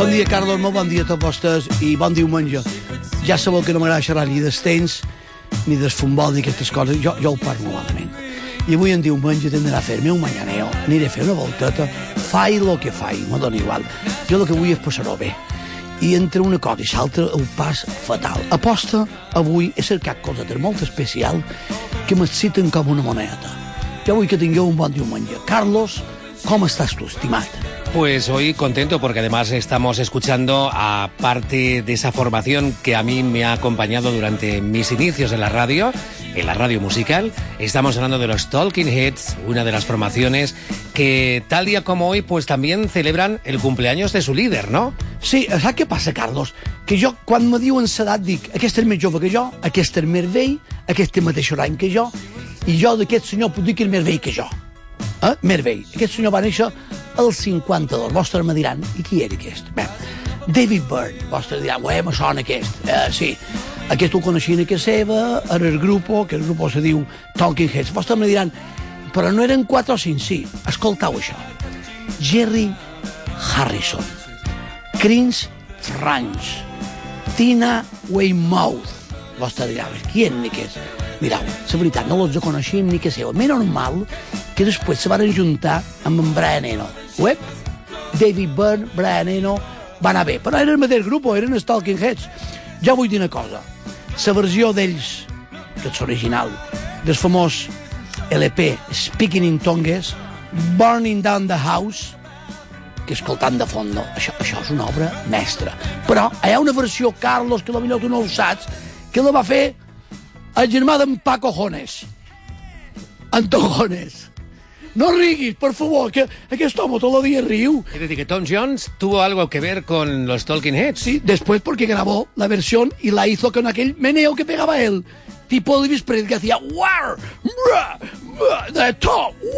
Bon dia, Carlos, molt bon dia a tots vostès i bon diumenge. Ja sabeu que no m'agrada xerrar ni dels temps, ni del futbol, ni aquestes coses. Jo, jo ho parlo malament. I avui en diumenge tindrà a fer-me un mañaneo, aniré a fer una volteta, fai lo que fai, me dona igual. Jo el que vull és passar-ho bé. I entre una cosa i l'altra el pas fatal. Aposta, avui he cercat coses molt especial que m'exciten com una moneda. Jo vull que tingueu un bon diumenge. Carlos, com estàs tu, estimat? Pues hoy contento porque además estamos escuchando a parte de esa formación que a mí me ha acompañado durante mis inicios en la radio, en la radio musical. Estamos hablando de los Talking Heads, una de las formaciones que tal día como hoy pues también celebran el cumpleaños de su líder, ¿no? Sí, saps què passa, Carlos? Que jo, quan me diuen l'edat, dic, aquest és més jove que jo, aquest és més vell, aquest té mateix any que jo, i jo d'aquest senyor puc dir que és més vell que jo. Eh? Més vell. Aquest senyor va néixer el 52. Vostres me diran, i qui era aquest? Bé, David Byrne. Vostres diran, ué, me sona aquest. Eh, sí. Aquest ho coneixien que seva, era el grup, que el grup se diu Talking Heads. Vostres me diran, però no eren 4 o 5, sí. Escoltau això. Jerry Harrison, Chris Franch, Tina Weymouth. Vostres diran, qui eren aquests? Mirau, la veritat, no els coneixíem ni que seva. Més normal que després se van juntar amb en Brian Eno. Web, David Byrne, Brian Eno, va anar bé. Però eren el mateix grup, eren els Talking Heads. Ja vull dir una cosa. La versió d'ells, que és original, del famós LP Speaking in Tongues, Burning Down the House, que escoltant de fondo, això, això és una obra mestra. Però hi ha una versió, Carlos, que potser tu no ho saps, que la va fer el germà d'en Paco Jones. Antojones. No riguis, por favor, que aquest home todo el día riu. Es decir, que Tom Jones tuvo algo que ver con los Talking Heads. Sí, después porque grabó la versión y la hizo con aquel meneo que pegaba él. Tipo Elvis Presley que hacía war, de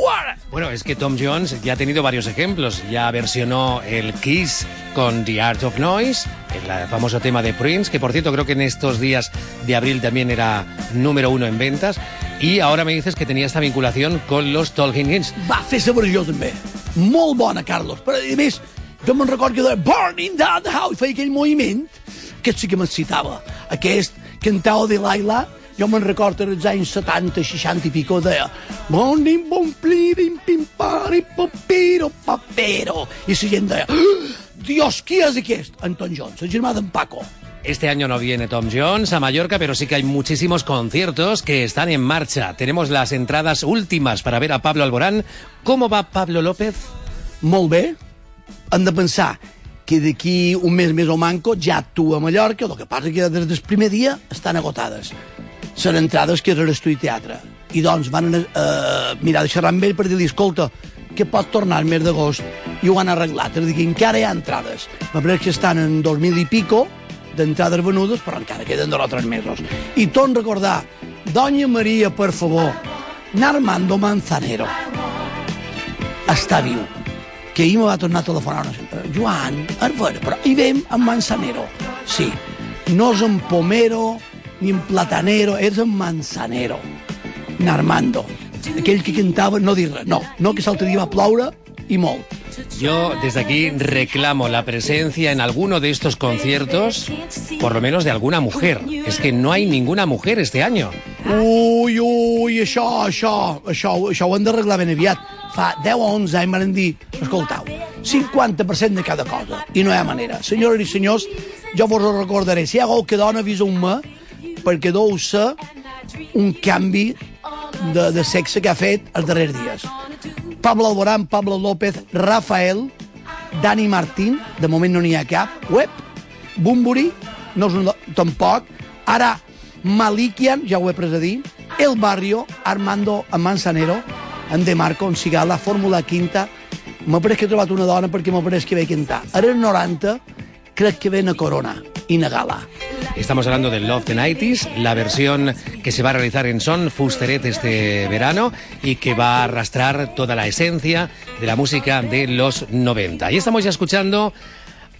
war. Bueno, es que Tom Jones ya ha tenido varios ejemplos. Ya versionó el Kiss con The Art of Noise, el famoso tema de Prince, que por cierto creo que en estos días de abril también era número uno en ventas. Y ahora me dices que tenía esta vinculación con los Talking Heads. Va fer versió també. Molt bona, Carlos. Però, a més, jo me'n recordo que de Burning Down the House feia aquell moviment que sí que m'excitava. Aquest cantau de Laila, jo me'n recordo als anys 70, 60 i pico, deia Burning, bom, plirim, pim, pari, papiro, papero. I la gent deia, Dios, qui és aquest? Anton Jones, el germà d'en Paco. Este año no viene Tom Jones a Mallorca, pero sí que hay muchísimos conciertos que están en marcha. Tenemos las entradas últimas para ver a Pablo Alborán. ¿Cómo va Pablo López? Molt bé. Hem de pensar que d'aquí un mes més o manco ja actua a Mallorca, el que passa que des del primer dia estan agotades. Són entrades que era l'estudi teatre. I doncs van eh, mirar de xerrar amb ell per dir-li, escolta, que pot tornar el mes d'agost i ho han arreglat. És a dir, que encara hi ha entrades. Me pareix que estan en 2000 i pico, d'entrades venudes, però encara queden dos o tres mesos. I torn recordar, Doña Maria, per favor, Narmando Manzanero està viu, que ahir me va tornar a telefonar una senyora. Joan, és vera, però hi vem amb Manzanero. Sí, no és en Pomero ni en Platanero, és en Manzanero. Narmando, aquell que cantava no dir res, no, no que l'altre dia va ploure i molt. Yo desde aquí reclamo la presencia en alguno de estos conciertos, por lo menos de alguna mujer. Es que no hay ninguna mujer este año. Ui, ui, això, això, això, això ho hem d'arreglar ben aviat. Fa 10 o 11 anys van dir, escoltau, 50% de cada cosa, i no hi ha manera. Senyores i senyors, jo vos ho recordaré. Si hi ha qualque dona, aviseu-me, perquè deu ser un canvi de, de sexe que ha fet els darrers dies. Pablo Alborán, Pablo López, Rafael, Dani Martín, de moment no n'hi ha cap, Web, Bumburi, no és un, tampoc, ara Malikian, ja ho he pres a dir, El Barrio, Armando Manzanero, en De Marco, en Cigala, Fórmula Quinta, m'ha pareix que he trobat una dona perquè m'ha pareix que ve a cantar. Ara en 90 crec que ven a Corona i na Gala. Estamos hablando del Love the 90s, la versión que se va a realizar en Son Fusteret este verano y que va a arrastrar toda la esencia de la música de los 90. Y estamos ya escuchando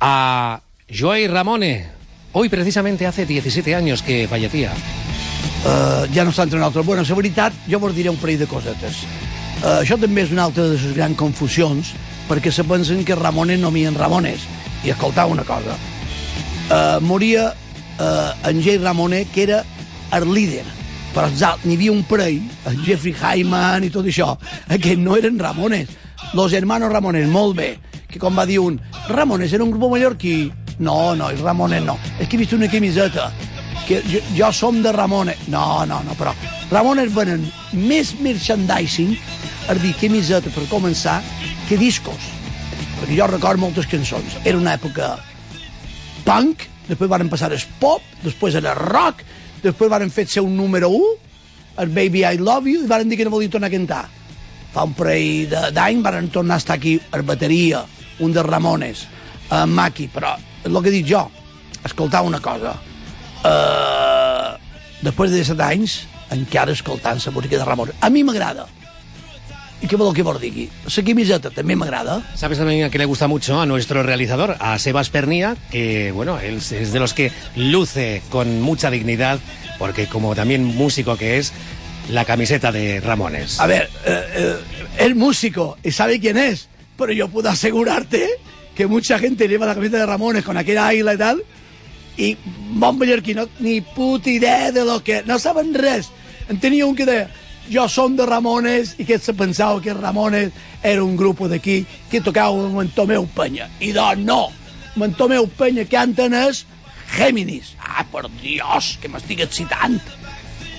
a Joey Ramone. Hoy precisamente hace 17 años que fallecía. Uh, ja no està entre nosaltres. Bueno, la veritat, jo vos diré un parell de cosetes. Uh, això també és una altra de les grans confusions, perquè se pensen que Ramones no mien Ramones. I escoltau una cosa. Uh, moria uh, en Jay Ramone, que era el líder. Però n'hi havia un parell, el Jeffrey Hyman i tot això, que no eren Ramones. Los hermanos Ramones, molt bé. Que com va dir un, Ramones era un grup mallorquí. No, no, els Ramones no. És que he vist una camiseta que jo, jo som de Ramones. No, no, no, però Ramones venen més merchandising, és dir, camiseta per començar, que discos. Perquè jo recordo moltes cançons. Era una època punk, després van passar el pop, després era rock, després van fer ser un número 1, el Baby I Love You, i van dir que no volia tornar a cantar. Fa un parell d'any van tornar a estar aquí a bateria, un de Ramones, a Maki, però el que dic jo, escoltar una cosa, uh, després de 17 anys, encara escoltant la música de Ramones. A mi m'agrada. ¿Y qué voleu que vos digui? La camiseta també m'agrada. ¿Sabes también a qué le gusta mucho a nuestro realizador, a Sebas Pernía, que bueno, él es de los que luce con mucha dignidad, porque como también músico que es, la camiseta de Ramones. A ver, eh, eh, el músico y sabe quién es, pero yo puedo asegurarte que mucha gente lleva la camiseta de Ramones con aquella águila y tal, i bon mallorquí no, ni puta idea de lo que... No saben res. En tenia un que deia, jo som de Ramones, i que se pensava que Ramones era un grup d'aquí que tocava amb en Tomeu Penya. I doncs no, amb en Tomeu Penya canten és Géminis. Ah, per Dios, que m'estic excitant.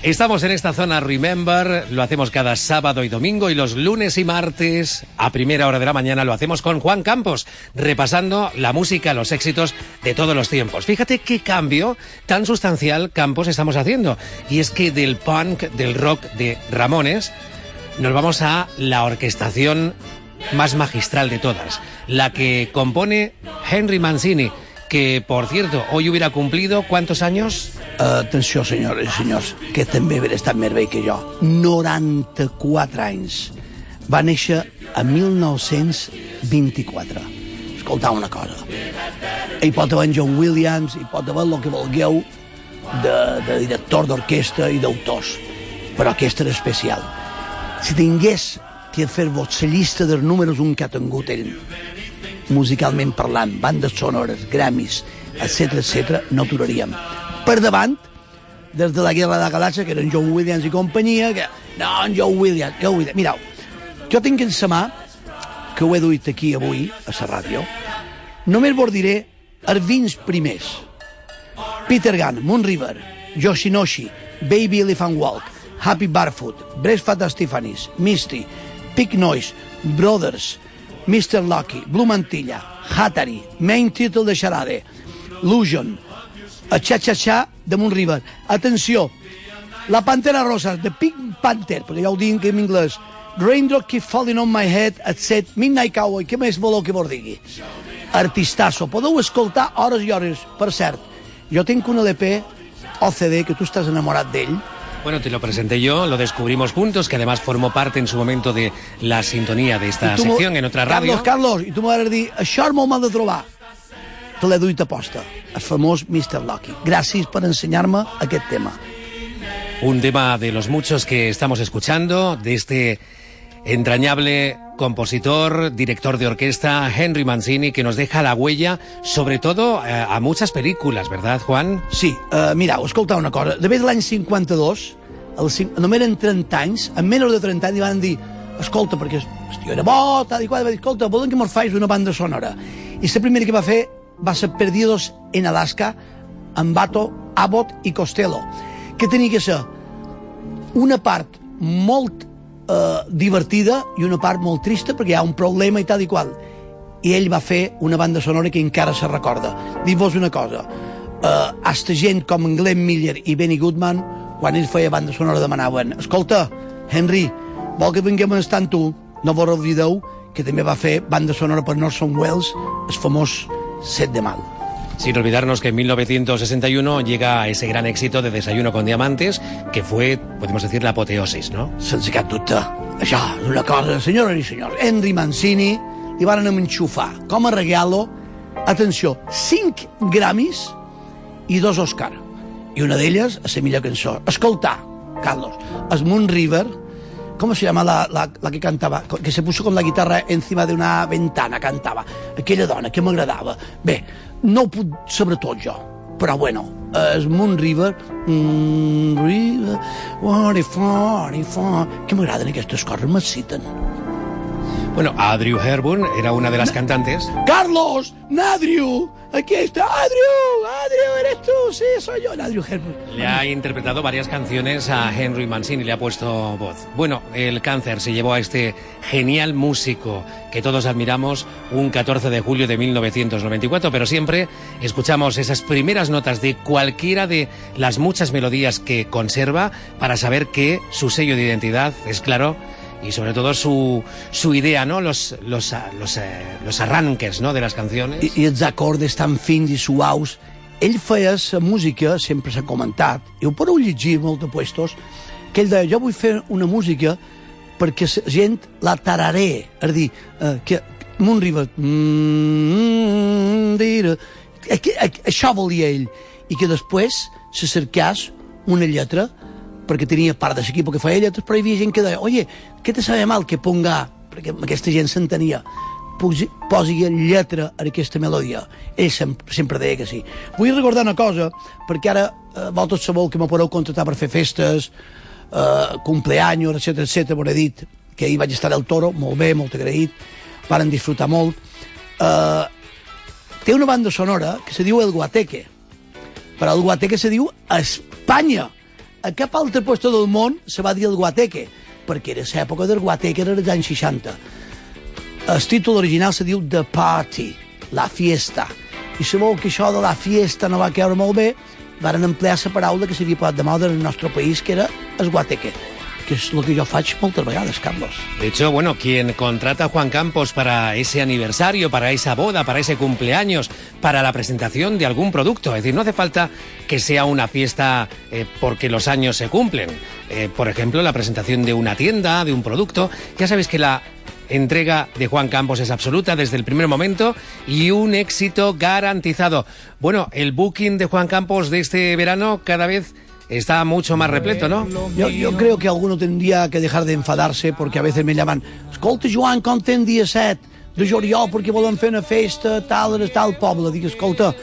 Estamos en esta zona Remember, lo hacemos cada sábado y domingo y los lunes y martes a primera hora de la mañana lo hacemos con Juan Campos, repasando la música, los éxitos de todos los tiempos. Fíjate qué cambio tan sustancial Campos estamos haciendo. Y es que del punk, del rock de Ramones, nos vamos a la orquestación más magistral de todas, la que compone Henry Mancini, que por cierto, hoy hubiera cumplido ¿cuántos años? Atenció, senyores i senyors, que també haver estat més vell que jo. 94 anys. Va néixer a 1924. Escoltau una cosa. Hi pot haver John Williams, hi pot haver el que vulgueu de, de director d'orquestra i d'autors. Però aquesta era especial. Si tingués que fer-vos la llista dels números un que ha tingut ell, musicalment parlant, bandes sonores, gramis, etc etc, no aturaríem. Per davant, des de la Guerra de la Galàxia, que eren John Williams i companyia, que... No, en John Williams, John Williams. Mireu, jo tinc en sa mà, que ho he duit aquí avui, a la ràdio, només vos diré els vins primers. Peter Gunn, Moon River, Yoshinoshi, Baby Elephant Walk, Happy Barefoot, Breastfat Stephanie's, Misty, Pig Noise, Brothers, Mr. Lucky, Blue Mantilla, Hatari, Main Title de Charade, Lusion, a Cha Cha Cha de Moonriver. Atenció, la Pantera Rosa, de Pink Panther, perquè ja ho dic en anglès, Raindrop Keep Falling on My Head, etc. Midnight Cowboy, què més voleu que vos digui? Artistasso, podeu escoltar hores i hores. Per cert, jo tinc un LP o CD que tu estàs enamorat d'ell, Bueno, te lo presenté yo, lo descubrimos juntos, que además formó parte en su momento de la sintonía de esta sección en otra radio. Carlos, Carlos, i tu de dir, això molt mal de trobar. Te l'he duit a posta, el famós Mr. Lucky. Gràcies per ensenyar-me aquest tema. Un tema de los muchos que estamos escuchando, de este entrañable compositor, director de orquesta, Henry Mancini, que nos deja la huella, sobre todo eh, a muchas películas, ¿verdad, Juan? Sí, uh, mirau, escolta una cosa. De l'any 52, el, només eren 30 anys, en menys de 30 anys, van dir escolta, perquè el era bo, tal i qual, va dir, escolta, volen que mos faig una banda sonora. I la primera que va fer va ser Perdidos en Alaska, amb Bato, Abbott i Costello, que tenia que ser una part molt eh, divertida i una part molt trista perquè hi ha un problema i tal i qual. I ell va fer una banda sonora que encara se recorda. Dic-vos una cosa, eh, hasta gent com Glenn Miller i Benny Goodman, quan ell feia banda sonora demanaven escolta, Henry, vol que vinguem a estar amb tu? No vos oblideu que també va fer banda sonora per Norson Wells, el famós Set de Mal. Sin olvidarnos que en 1961 llega ese gran éxito de Desayuno con Diamantes, que fue, podemos decir, la apoteosis, ¿no? Sense cap dubte. Això és una cosa, senyores i senyors. Henry Mancini li van enxufar com a regalo, atenció, 5 Grammys i dos Oscar. I una d'elles, a la millor cançó. Escoltar, Carlos, es Moon River, ¿Cómo se llama la, la, la que cantava? Que se puso con la guitarra encima de una ventana, cantava. Aquella dona que m'agradava. Bé, no ho puc saber tot jo, però bueno, és Moon River, mm, River, what if, what if, que m'agraden aquestes coses, m'exciten. Bueno, Adriu Herburn era una de las cantantes. ¡Carlos! ¡Nadriu! ¡Aquí está! ¡Adriu! ¡Adriu, eres tú! Sí, soy yo, Nadriu Herburn. Le ha interpretado varias canciones a Henry Mancini, le ha puesto voz. Bueno, el cáncer se llevó a este genial músico que todos admiramos un 14 de julio de 1994, pero siempre escuchamos esas primeras notas de cualquiera de las muchas melodías que conserva para saber que su sello de identidad es claro y sobre todo su, su idea, ¿no? Los, los, los, eh, los arranques, ¿no? De les canciones. I, I els acordes tan fins i suaus. Ell feia la música, sempre s'ha comentat, i ho podeu llegir molt de puestos, que ell deia, jo vull fer una música perquè la gent la tararé, és a dir, eh, que Moon River, mm, dir, que, eh, això volia ell, i que després se cercàs una lletra perquè tenia part de l'equip que feia lletres, però hi havia gent que deia, oye, què te sabe mal que ponga, perquè aquesta gent s'entenia, posi, lletra a aquesta melodia. Ell sempre, sempre deia que sí. Vull recordar una cosa, perquè ara eh, vosaltres sabeu que me podeu contractar per fer festes, eh, cumpleaños, etc etc. m'ho he dit que ahir vaig estar al Toro, molt bé, molt agraït, varen disfrutar molt. Eh, té una banda sonora que se diu El Guateque, però el Guateque se diu Espanya a cap altre lloc del món se va dir el guateque, perquè era l'època del guateque, era dels anys 60. El títol original se diu The Party, la fiesta. I sabeu que això de la fiesta no va caure molt bé, varen emplear la paraula que s'havia posat de moda en el nostre país, que era el guateque que es lo que yo faig moltes vegades, Carlos. De hecho, bueno, quien contrata a Juan Campos para ese aniversario, para esa boda, para ese cumpleaños, para la presentación de algún producto, es decir, no hace falta que sea una fiesta eh, porque los años se cumplen. Eh, por ejemplo, la presentación de una tienda, de un producto. Ya sabéis que la entrega de Juan Campos es absoluta desde el primer momento y un éxito garantizado. Bueno, el booking de Juan Campos de este verano cada vez está mucho más repleto, ¿no? Yo, yo creo que alguno tendría que dejar de enfadarse porque a veces me llaman escolta, Joan, com ten dia 7 de juliol perquè volen fer una festa tal, tal poble. Dic, escolta,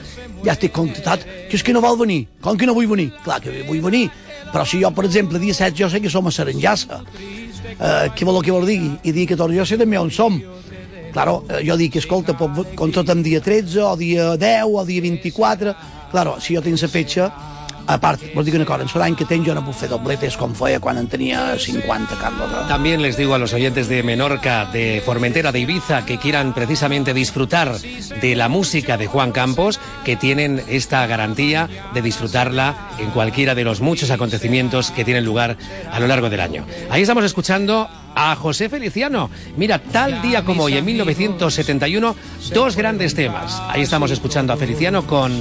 ja estic contactat, que és que no vol venir. Com que no vull venir? Clar que vull venir. Però si jo, per exemple, dia 7 jo sé que som a Saranjassa, eh, què vol que vol digui? I que tot jo sé també on som. Claro, eh, jo dic, escolta, contratem dia 13, o dia 10, o dia 24... Claro, si jo tinc la fetxa, a vos dic una cosa, en que no dobletes com feia quan en tenia 50, Carlos. ¿no? También les digo a los oyentes de Menorca, de Formentera, de Ibiza, que quieran precisamente disfrutar de la música de Juan Campos, que tienen esta garantía de disfrutarla en cualquiera de los muchos acontecimientos que tienen lugar a lo largo del año. Ahí estamos escuchando a José Feliciano. Mira, tal día como hoy, en 1971, dos grandes temas. Ahí estamos escuchando a Feliciano con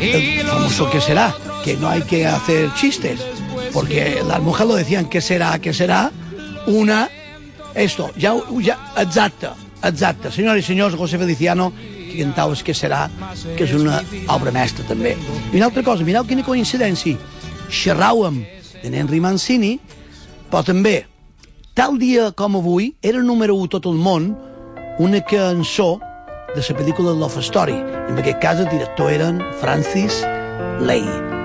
el famoso que será, que no hay que hacer chistes, porque las mujeres lo decían, ¿qué será? ¿Qué será? Una, esto, ya, ya exacte, exacte. Senyores i senyors, José Feliciano, que és que serà, que és una obra mestra també. I una altra cosa, mireu quina coincidència. Xerràvem de Henry Mancini, però també, tal dia com avui, era número 1 tot el món una cançó de la pel·lícula Love Story. En aquest cas el director eren Francis Lay.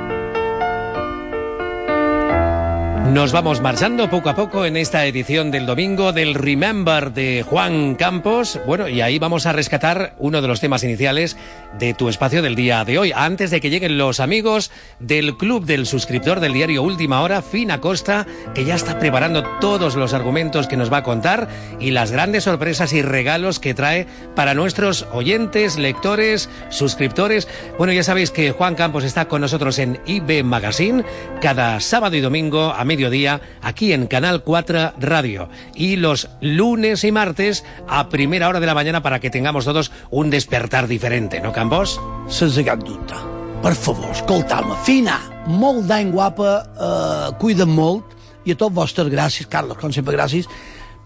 Nos vamos marchando poco a poco en esta edición del domingo del Remember de Juan Campos. Bueno, y ahí vamos a rescatar uno de los temas iniciales de tu espacio del día de hoy. Antes de que lleguen los amigos del club del suscriptor del diario Última Hora, Fina Costa, que ya está preparando todos los argumentos que nos va a contar y las grandes sorpresas y regalos que trae para nuestros oyentes, lectores, suscriptores. Bueno, ya sabéis que Juan Campos está con nosotros en IB Magazine cada sábado y domingo a mediodía aquí en Canal 4 Radio. Y los lunes y martes a primera hora de la mañana para que tengamos todos un despertar diferente, ¿no, Campos? Sense cap dubte. Per favor, escolta'm, Fina, molt d'any guapa, eh, cuida't molt, i a tots vostres gràcies, Carlos, com sempre gràcies,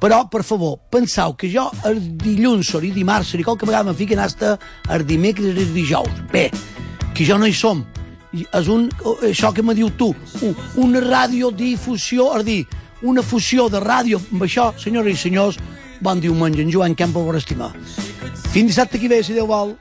però, per favor, penseu que jo el dilluns el dimarts o qualque vegada me fiquen hasta el dimecres i el dijous. Bé, que jo no hi som. És un, això que me diu tu, una radiodifusió, és dir, una fusió de ràdio amb això, senyores i senyors, bon diumenge, en Joan Campo per estimar. Fins dissabte que ve, si Déu vol.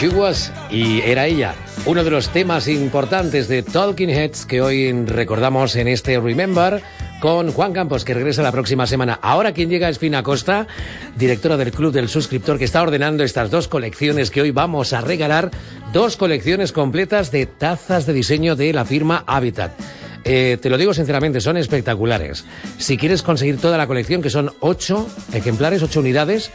She y era ella. Uno de los temas importantes de Talking Heads que hoy recordamos en este Remember con Juan Campos, que regresa la próxima semana. Ahora quien llega es Fina Costa, directora del Club del Suscriptor, que está ordenando estas dos colecciones que hoy vamos a regalar, dos colecciones completas de tazas de diseño de la firma Habitat. Eh, te lo digo sinceramente, son espectaculares. Si quieres conseguir toda la colección, que son ocho ejemplares, ocho unidades,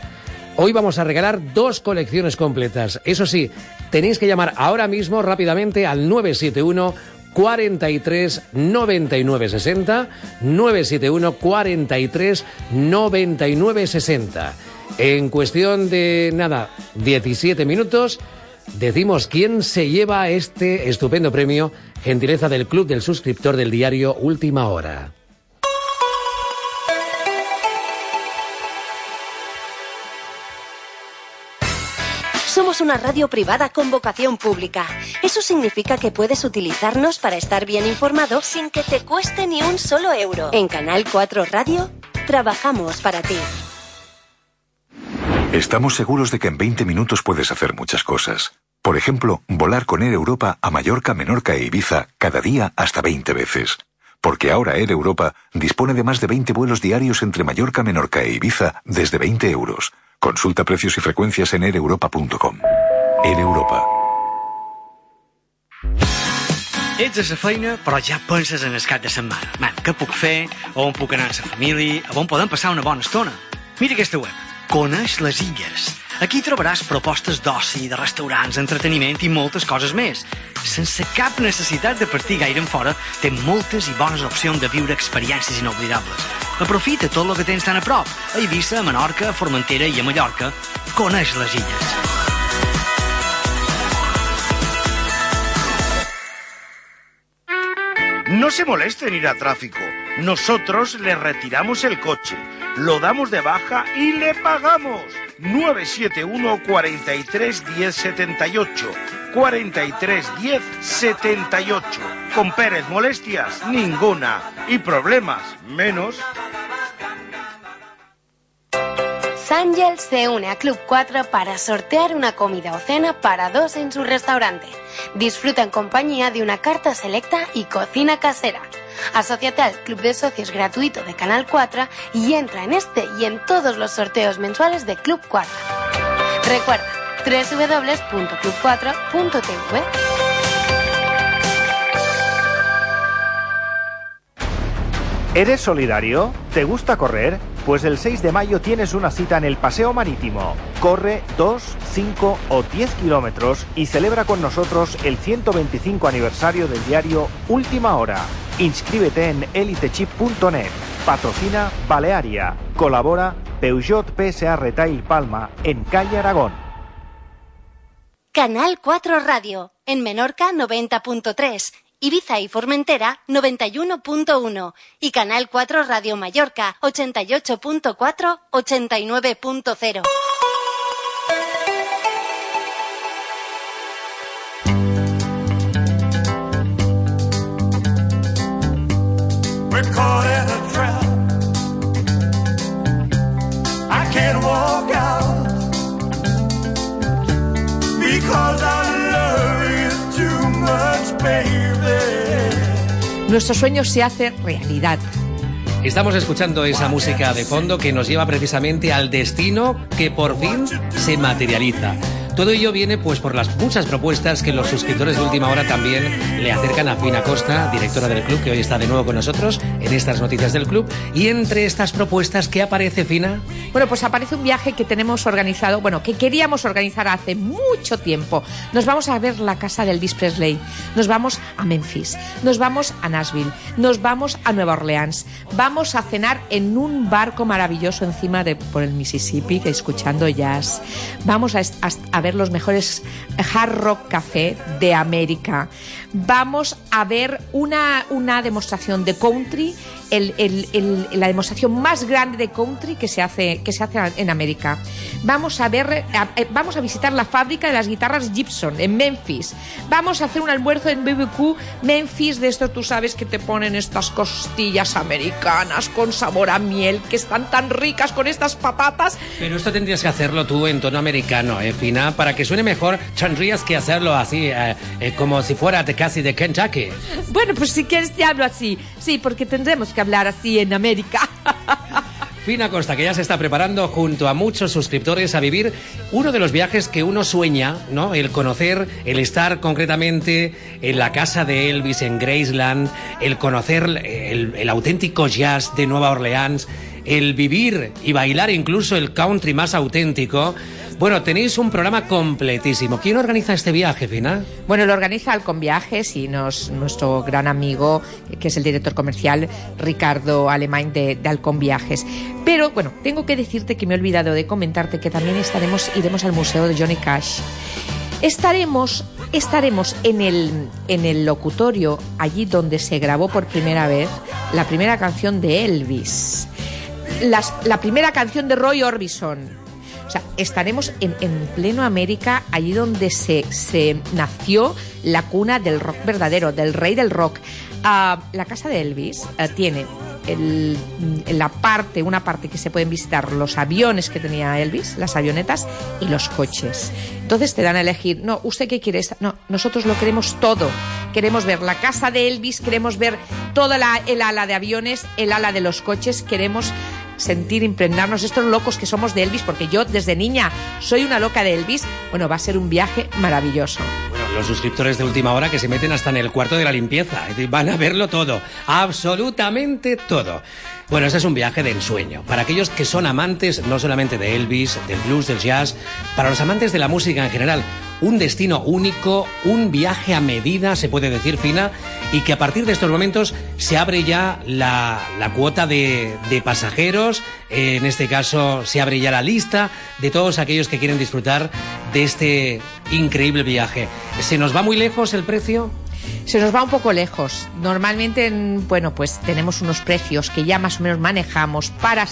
Hoy vamos a regalar dos colecciones completas. Eso sí, tenéis que llamar ahora mismo rápidamente al 971 43 99 60 971 43 99 60. En cuestión de nada, 17 minutos, decimos quién se lleva este estupendo premio, gentileza del Club del Suscriptor del diario Última Hora. Somos una radio privada con vocación pública. Eso significa que puedes utilizarnos para estar bien informado sin que te cueste ni un solo euro. En Canal 4 Radio, trabajamos para ti. Estamos seguros de que en 20 minutos puedes hacer muchas cosas. Por ejemplo, volar con Air Europa a Mallorca, Menorca e Ibiza cada día hasta 20 veces. Porque ahora Air Europa dispone de más de 20 vuelos diarios entre Mallorca, Menorca e Ibiza desde 20 euros. Consulta precios y frecuencias en aereuropa.com. Air Europa. Ets a la feina, però ja penses en el cap de setmana. Man, què puc fer? On puc anar amb la família? A on podem passar una bona estona? Mira aquesta web. Coneix les illes. Aquí trobaràs propostes d'oci, de restaurants, entreteniment i moltes coses més. Sense cap necessitat de partir gaire en fora, té moltes i bones opcions de viure experiències inoblidables. Aprofita tot el que tens tan a prop. A Eivissa, a Menorca, a Formentera i a Mallorca. Coneix les illes. No se moleste en ir a tráfico. Nosotros le retiramos el coche, lo damos de baja y le pagamos. 971 43 1078 43 10 78. Con Pérez molestias ninguna y problemas menos. Sangel se une a Club 4 para sortear una comida o cena para dos en su restaurante. Disfruta en compañía de una carta selecta y cocina casera. Asociate al Club de Socios gratuito de Canal 4 y entra en este y en todos los sorteos mensuales de Club 4. Recuerda, www.club4.tv. ¿Eres solidario? ¿Te gusta correr? Pues el 6 de mayo tienes una cita en el Paseo Marítimo. Corre 2, 5 o 10 kilómetros y celebra con nosotros el 125 aniversario del diario Última Hora. Inscríbete en elitechip.net. Patrocina Balearia. Colabora Peugeot PSA Retail Palma en calle Aragón. Canal 4 Radio, en Menorca 90.3, Ibiza y Formentera 91.1 y Canal 4 Radio Mallorca 88.4, 89.0. Nuestro sueño se hace realidad. Estamos escuchando esa música de fondo que nos lleva precisamente al destino que por fin se materializa. Todo ello viene pues por las muchas propuestas que los suscriptores de última hora también le acercan a Fina Costa, directora del club, que hoy está de nuevo con nosotros en estas noticias del club. Y entre estas propuestas, ¿qué aparece Fina? Bueno, pues aparece un viaje que tenemos organizado, bueno, que queríamos organizar hace mucho tiempo. Nos vamos a ver la casa de Elvis nos vamos a Memphis, nos vamos a Nashville, nos vamos a Nueva Orleans, vamos a cenar en un barco maravilloso encima de por el Mississippi, escuchando jazz. Vamos a, a- a ver los mejores Hard Rock Café de América. Vamos a ver una, una demostración de country, el- el- el- la demostración más grande de country que se hace, que se hace en América. Vamos a ver, a- eh, vamos a visitar la fábrica de las guitarras Gibson en Memphis. Vamos a hacer un almuerzo en BBQ Memphis, de esto tú sabes que te ponen estas costillas americanas con sabor a miel, que están tan ricas con estas patatas. Pero esto tendrías que hacerlo tú en tono americano, ¿eh, Fina? Para que suene mejor, tendrías que hacerlo así, eh, eh, como si fuera de casi de Kentucky. Bueno, pues si quieres te hablo así. Sí, porque tendremos que hablar así en América. Fina Costa, que ya se está preparando junto a muchos suscriptores a vivir uno de los viajes que uno sueña, ¿no? El conocer, el estar concretamente en la casa de Elvis en Graceland, el conocer el, el auténtico jazz de Nueva Orleans, el vivir y bailar incluso el country más auténtico. Bueno, tenéis un programa completísimo. ¿Quién organiza este viaje, Fina? Bueno, lo organiza Alcon Viajes y nos, nuestro gran amigo, que es el director comercial, Ricardo Alemán de, de Viajes. Pero bueno, tengo que decirte que me he olvidado de comentarte que también estaremos, iremos al Museo de Johnny Cash. Estaremos, estaremos en el, en el locutorio, allí donde se grabó por primera vez la primera canción de Elvis. La primera canción de Roy Orbison. O sea, estaremos en, en pleno América, allí donde se, nació la cuna del rock verdadero, del rey del rock. Ah, la casa de Elvis eh, tiene en la parte, una parte que se pueden visitar los aviones que tenía Elvis, las avionetas y los coches. Entonces te dan a elegir, no, ¿usted qué quiere? No, nosotros lo queremos todo. Queremos ver la casa de Elvis, queremos ver toda la, el ala de aviones, el ala de los coches, queremos sentir, impregnarnos estos locos que somos de Elvis, porque yo desde niña soy una loca de Elvis. Bueno, va a ser un viaje maravilloso. Bueno, los suscriptores de última hora que se meten hasta en el cuarto de la limpieza. Van a verlo todo. Absolutamente todo. Bueno, este es un viaje de ensueño. Para aquellos que son amantes no solamente de Elvis, del blues, del jazz, para los amantes de la música en general. Un destino único, un viaje a medida, se puede decir, Fina, y que a partir de estos momentos se abre ya la, cuota de, pasajeros. En este caso, se abre ya la lista de todos aquellos que quieren disfrutar de este increíble viaje. ¿Se nos va muy lejos el precio? Se nos va un poco lejos. Normalmente, en- bueno, pues tenemos unos precios que ya más o menos manejamos para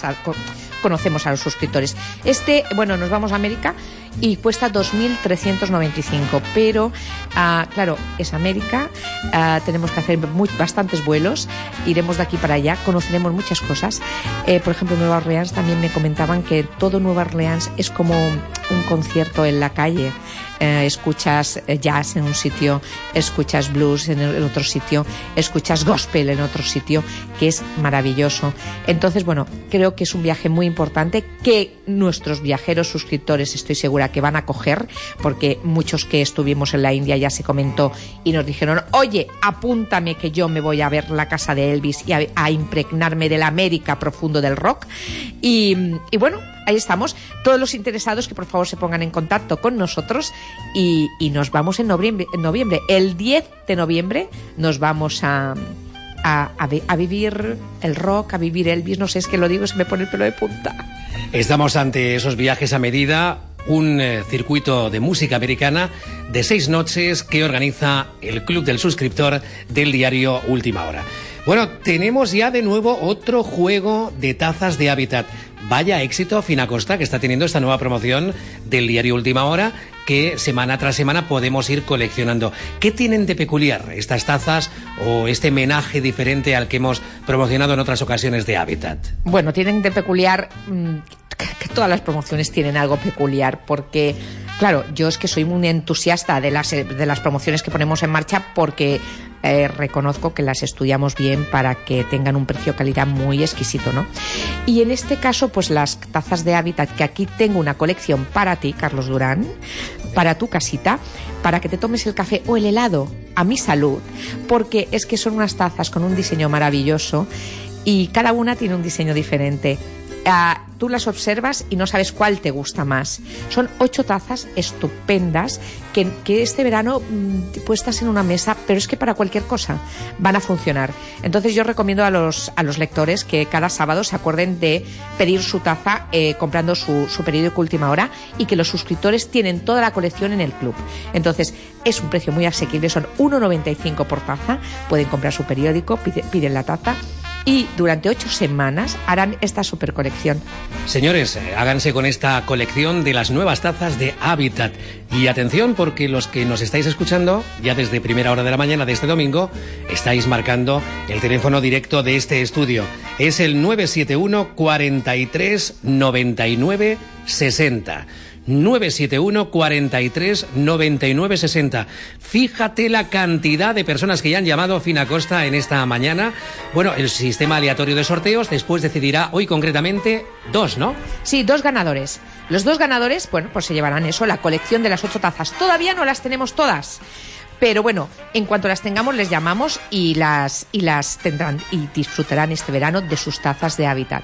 conocemos a los suscriptores. Este, bueno, nos vamos a América y cuesta 2.395. Pero, ah, claro, es América, ah, tenemos que hacer bastantes vuelos, iremos de aquí para allá, conoceremos muchas cosas. Eh, por ejemplo, Nueva Orleans también me comentaban que todo Nueva Orleans es como un concierto en la calle. Eh, escuchas eh, jazz en un sitio, escuchas blues en otro sitio, escuchas gospel en otro sitio, que es maravilloso. Entonces, bueno, creo que es un viaje muy importante que nuestros viajeros suscriptores estoy segura que van a coger, porque muchos que estuvimos en la India ya se comentó y nos dijeron, oye, apúntame que yo me voy a ver la casa de Elvis y a, a impregnarme del América profundo del rock. Y, y bueno, ahí estamos. Todos los interesados que por favor se pongan en contacto con nosotros y, y nos vamos en noviembre, en noviembre. El 10 de noviembre nos vamos a, a, a vi- a vivir el rock, a vivir Elvis. No sé, es que lo digo, se me pone el pelo de punta. Estamos ante esos viajes a medida, un eh, circuito de música americana de seis noches que organiza el Club del Suscriptor del diario Última Hora. Bueno, tenemos ya de nuevo otro juego de tazas de hábitat. Vaya éxito Finacosta que está teniendo esta nueva promoción del diario Última Hora que semana tras semana podemos ir coleccionando. ¿Qué tienen de peculiar estas tazas o este menaje diferente al que hemos promocionado en otras ocasiones de hábitat? Bueno, tienen de peculiar mm, que todas las promociones tienen algo peculiar porque claro, yo es que soy muy entusiasta de las de las promociones que ponemos en marcha porque eh, reconozco que las estudiamos bien para que tengan un precio-calidad muy exquisito, ¿no? Y en este caso, pues las tazas de hábitat, que aquí tengo una colección para ti, Carlos Durán, para tu casita, para que te tomes el café o el helado a mi salud, porque es que son unas tazas con un diseño maravilloso y cada una tiene un diseño diferente. Ah, tú las observas y no sabes cuál te gusta más. Son ocho tazas estupendas que, este verano mm, puestas en una mesa, pero es que para cualquier cosa van a funcionar. Entonces yo recomiendo a los, a los lectores que cada sábado se acuerden de pedir su taza eh, comprando su, su periódico Última Hora y que los suscriptores tienen toda la colección en el club. Entonces es un precio muy asequible, son 1,95 por taza. Pueden comprar su periódico, pide- piden la taza y durante ocho semanas harán esta super colección. Señores, eh, háganse con esta colección de las nuevas tazas de Habitat. Y atención, porque los que nos estáis escuchando, ya desde primera hora de la mañana de este domingo, estáis marcando el teléfono directo de este estudio. Es el 971 43 99 60. 971 43 99 60. Fíjate la cantidad de personas que ya han llamado a Finacosta en esta mañana. Bueno, el sistema aleatorio de sorteos después decidirá hoy concretamente dos, ¿no? Sí, dos ganadores. Los dos ganadores, bueno, pues se llevarán eso, la colección de las ocho tazas. Todavía no las tenemos todas. Pero bueno, en cuanto las tengamos les llamamos y las, y las tendrán y disfrutarán este verano de sus tazas de hábitat.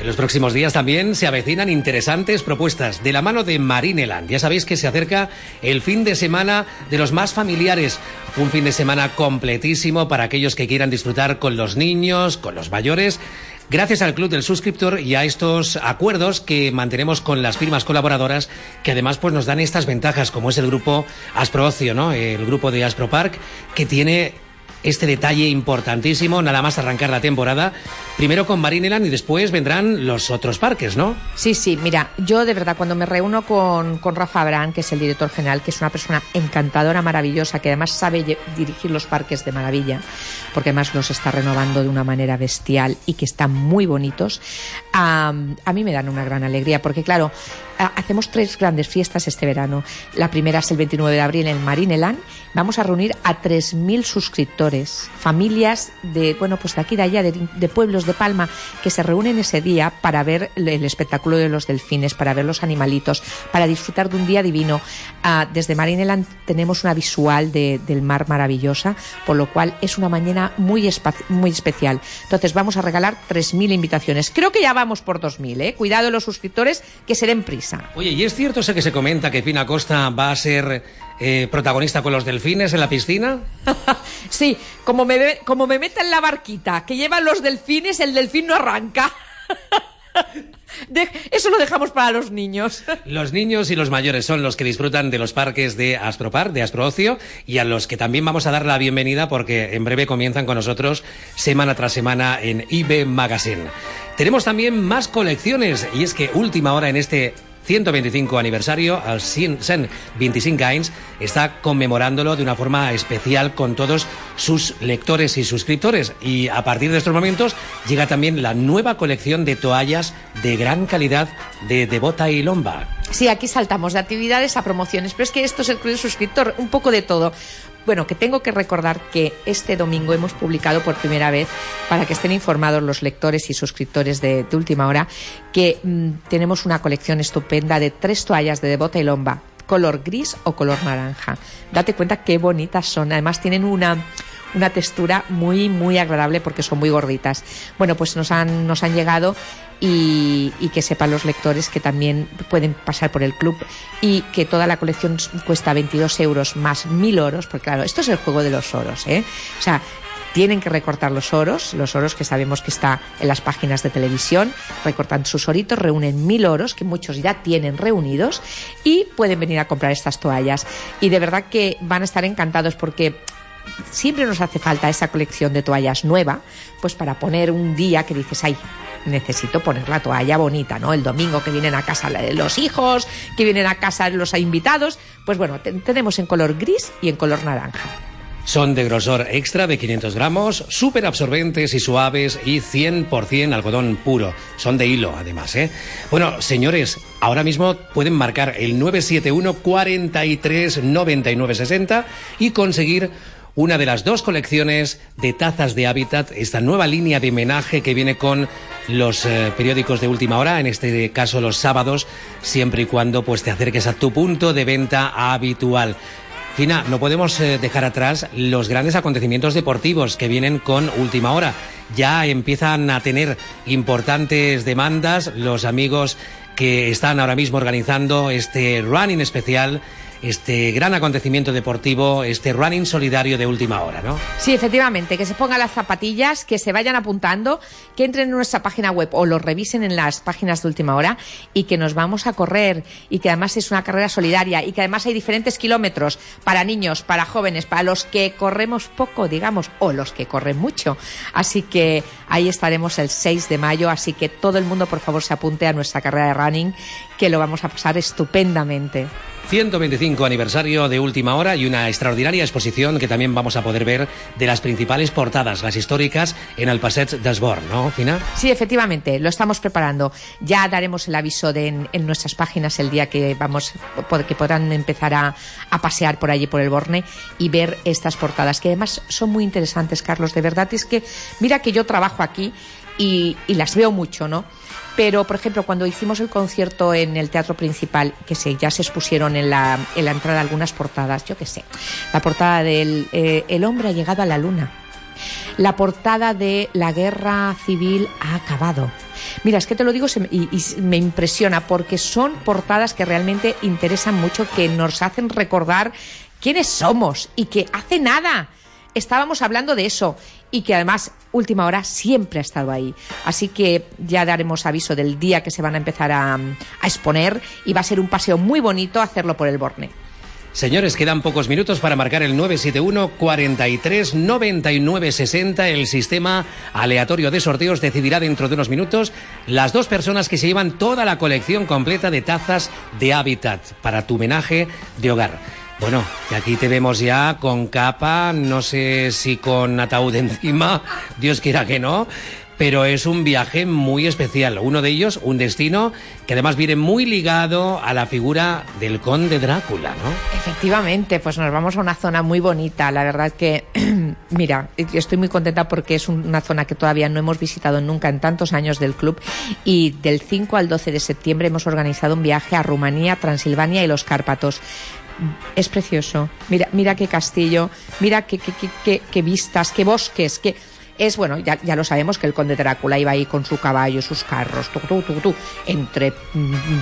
En los próximos días también se avecinan interesantes propuestas de la mano de Marineland. Ya sabéis que se acerca el fin de semana de los más familiares. Un fin de semana completísimo para aquellos que quieran disfrutar con los niños, con los mayores. Gracias al Club del Suscriptor y a estos acuerdos que mantenemos con las firmas colaboradoras, que además pues, nos dan estas ventajas, como es el grupo Asproocio, ¿no? El grupo de Aspropark, que tiene este detalle importantísimo, nada más arrancar la temporada, primero con Marineland y después vendrán los otros parques, ¿no? Sí, sí, mira, yo de verdad cuando me reúno con, con Rafa Abrán, que es el director general, que es una persona encantadora, maravillosa, que además sabe dirigir los parques de maravilla, porque además los está renovando de una manera bestial y que están muy bonitos, a, a mí me dan una gran alegría, porque claro, hacemos tres grandes fiestas este verano. La primera es el 29 de abril en Marineland. Vamos a reunir a 3.000 suscriptores, familias de, bueno, pues de aquí, de allá, de, pueblos de Palma, que se reúnen ese día para ver el, espectáculo de los delfines, para ver los animalitos, para disfrutar de un día divino. Ah, desde Marineland tenemos una visual de- del mar maravillosa, por lo cual es una mañana muy, muy especial. Entonces vamos a regalar 3.000 invitaciones. Creo que ya vamos por 2.000, ¿eh? Cuidado los suscriptores que se den prisa. Oye, ¿y es cierto ese que se comenta que Fina Costa va a ser eh, protagonista con los delfines en la piscina? Sí, como me, como me meta en la barquita que llevan los delfines, el delfín no arranca. De- eso lo dejamos para los niños. Los niños y los mayores son los que disfrutan de los parques de Astropar, de Astroocio, y a los que también vamos a dar la bienvenida porque en breve comienzan con nosotros semana tras semana en IB Magazine. Tenemos también más colecciones y es que última hora en este 125 aniversario, al 100 125 anys, está conmemorándolo de una forma especial con todos sus lectores y suscriptores. Y a partir de estos momentos llega también la nueva colección de toallas de gran calidad de Devota y Lomba. Sí, aquí saltamos de actividades a promociones, pero es que esto es el Club Suscriptor, un poco de todo. Bueno, que tengo que recordar que este domingo hemos publicado por primera vez, para que estén informados los lectores y suscriptores de, Última Hora, que mm, tenemos una colección estupenda de tres toallas de Devota y Lomba, color gris o color naranja. Date cuenta qué bonitas son. Además tienen una una textura muy, muy agradable porque son muy gorditas. Bueno, pues nos han, nos han llegado y, que sepan los lectores que también pueden pasar por el club y que toda la colección cuesta 22 euros más 1000 oros, porque claro, esto es el juego de los oros, ¿eh? O sea, tienen que recortar los oros, los oros que sabemos que está en las páginas de televisión, recortan sus oritos, reúnen mil oros, que muchos ya tienen reunidos, y pueden venir a comprar estas toallas. Y de verdad que van a estar encantados porque siempre nos hace falta esa colección de toallas nueva, pues para poner un día que dices, ay, necesito poner la toalla bonita, ¿no? El domingo que vienen a casa los hijos, que vienen a casa los invitados, pues bueno, te- tenemos en color gris y en color naranja. Son de grosor extra de 500 gramos, súper absorbentes y suaves y 100% algodón puro. Son de hilo, además, ¿eh? Bueno, señores, ahora mismo pueden marcar el 971 43 99 60 y conseguir una de las dos colecciones de tazas de hábitat, esta nueva línea de homenaje que viene con los eh, periódicos de última hora, en este caso los sábados, siempre y cuando pues te acerques a tu punto de venta habitual. Fina, no podemos eh, dejar atrás los grandes acontecimientos deportivos que vienen con última hora. Ya empiezan a tener importantes demandas los amigos que están ahora mismo organizando este running especial, este gran acontecimiento deportivo, este running solidario de última hora, ¿no? Sí, efectivamente, que se pongan las zapatillas, que se vayan apuntando, que entren en nuestra página web o los revisen en las páginas de última hora y que nos vamos a correr y que además es una carrera solidaria y que además hay diferentes kilómetros para niños, para jóvenes, para los que corremos poco, digamos, o los que corren mucho. Así que ahí estaremos el 6 de mayo, así que todo el mundo por favor se apunte a nuestra carrera de running, que lo vamos a pasar estupendamente. 125 aniversario de última hora y una extraordinaria exposición que también vamos a poder ver de las principales portadas, las históricas, en el Passeig d'Esbord, ¿no, Fina? Sí, efectivamente, lo estamos preparando. Ya daremos el aviso de en, en nuestras páginas el día que vamos, que podrán empezar a, a pasear por allí por el Borne y ver estas portadas, que además son muy interesantes, Carlos. De verdad es que, mira que yo trabajo aquí y, y las veo mucho, ¿no? Pero, por ejemplo, cuando hicimos el concierto en el teatro principal, que se, ya se expusieron en la, en la entrada algunas portadas, yo qué sé, la portada del eh, El hombre ha llegado a la luna, la portada de La guerra civil ha acabado. Mira, es que te lo digo y, y me impresiona porque son portadas que realmente interesan mucho, que nos hacen recordar quiénes somos y que hace nada estábamos hablando de eso y que además última hora siempre ha estado ahí. Así que ya daremos aviso del día que se van a empezar a, exponer y va a ser un paseo muy bonito hacerlo por el Borne. Señores, quedan pocos minutos para marcar el 971 43 99 60. El sistema aleatorio de sorteos decidirá dentro de unos minutos las dos personas que se llevan toda la colección completa de tazas de hábitat para tu homenaje de hogar. Bueno, aquí te vemos ya con capa, no sé si con ataúd encima, Dios quiera que no, pero es un viaje muy especial. Uno de ellos, un destino que además viene muy ligado a la figura del conde Drácula, ¿no? Efectivamente, pues nos vamos a una zona muy bonita. La verdad que, mira, estoy muy contenta porque es una zona que todavía no hemos visitado nunca en tantos años del club y del 5 al 12 de septiembre hemos organizado un viaje a Rumanía, Transilvania y los Cárpatos. Es precioso. Mira, mira qué castillo, mira qué, qué, qué, qué- vistas, qué bosques, qué... Es bueno, ya, ya lo sabemos que el conde Drácula iba ahí con su caballo, sus carros, tu, tu, tu, entre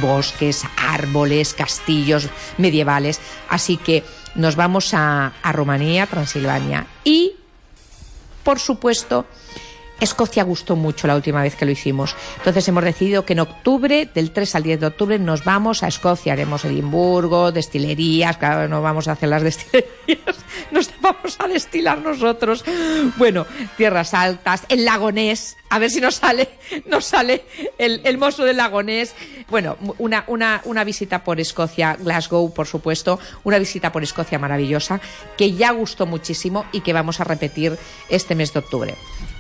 bosques, árboles, castillos medievales. Así que nos vamos a, a Rumanía, Transilvania. Y, por supuesto, Escocia gustó mucho la última vez que lo hicimos. Entonces hemos decidido que en octubre, del 3 al 10 de octubre, nos vamos a Escocia. Haremos Edimburgo, destilerías, claro, no vamos a hacer las destilerías, nos vamos a destilar nosotros. Bueno, tierras altas, el lagonés, a ver si nos sale, nos sale el, mozo del lagonés. Bueno, una, una, una visita por Escocia, Glasgow, por supuesto, una visita por Escocia maravillosa, que ya gustó muchísimo y que vamos a repetir este mes de octubre.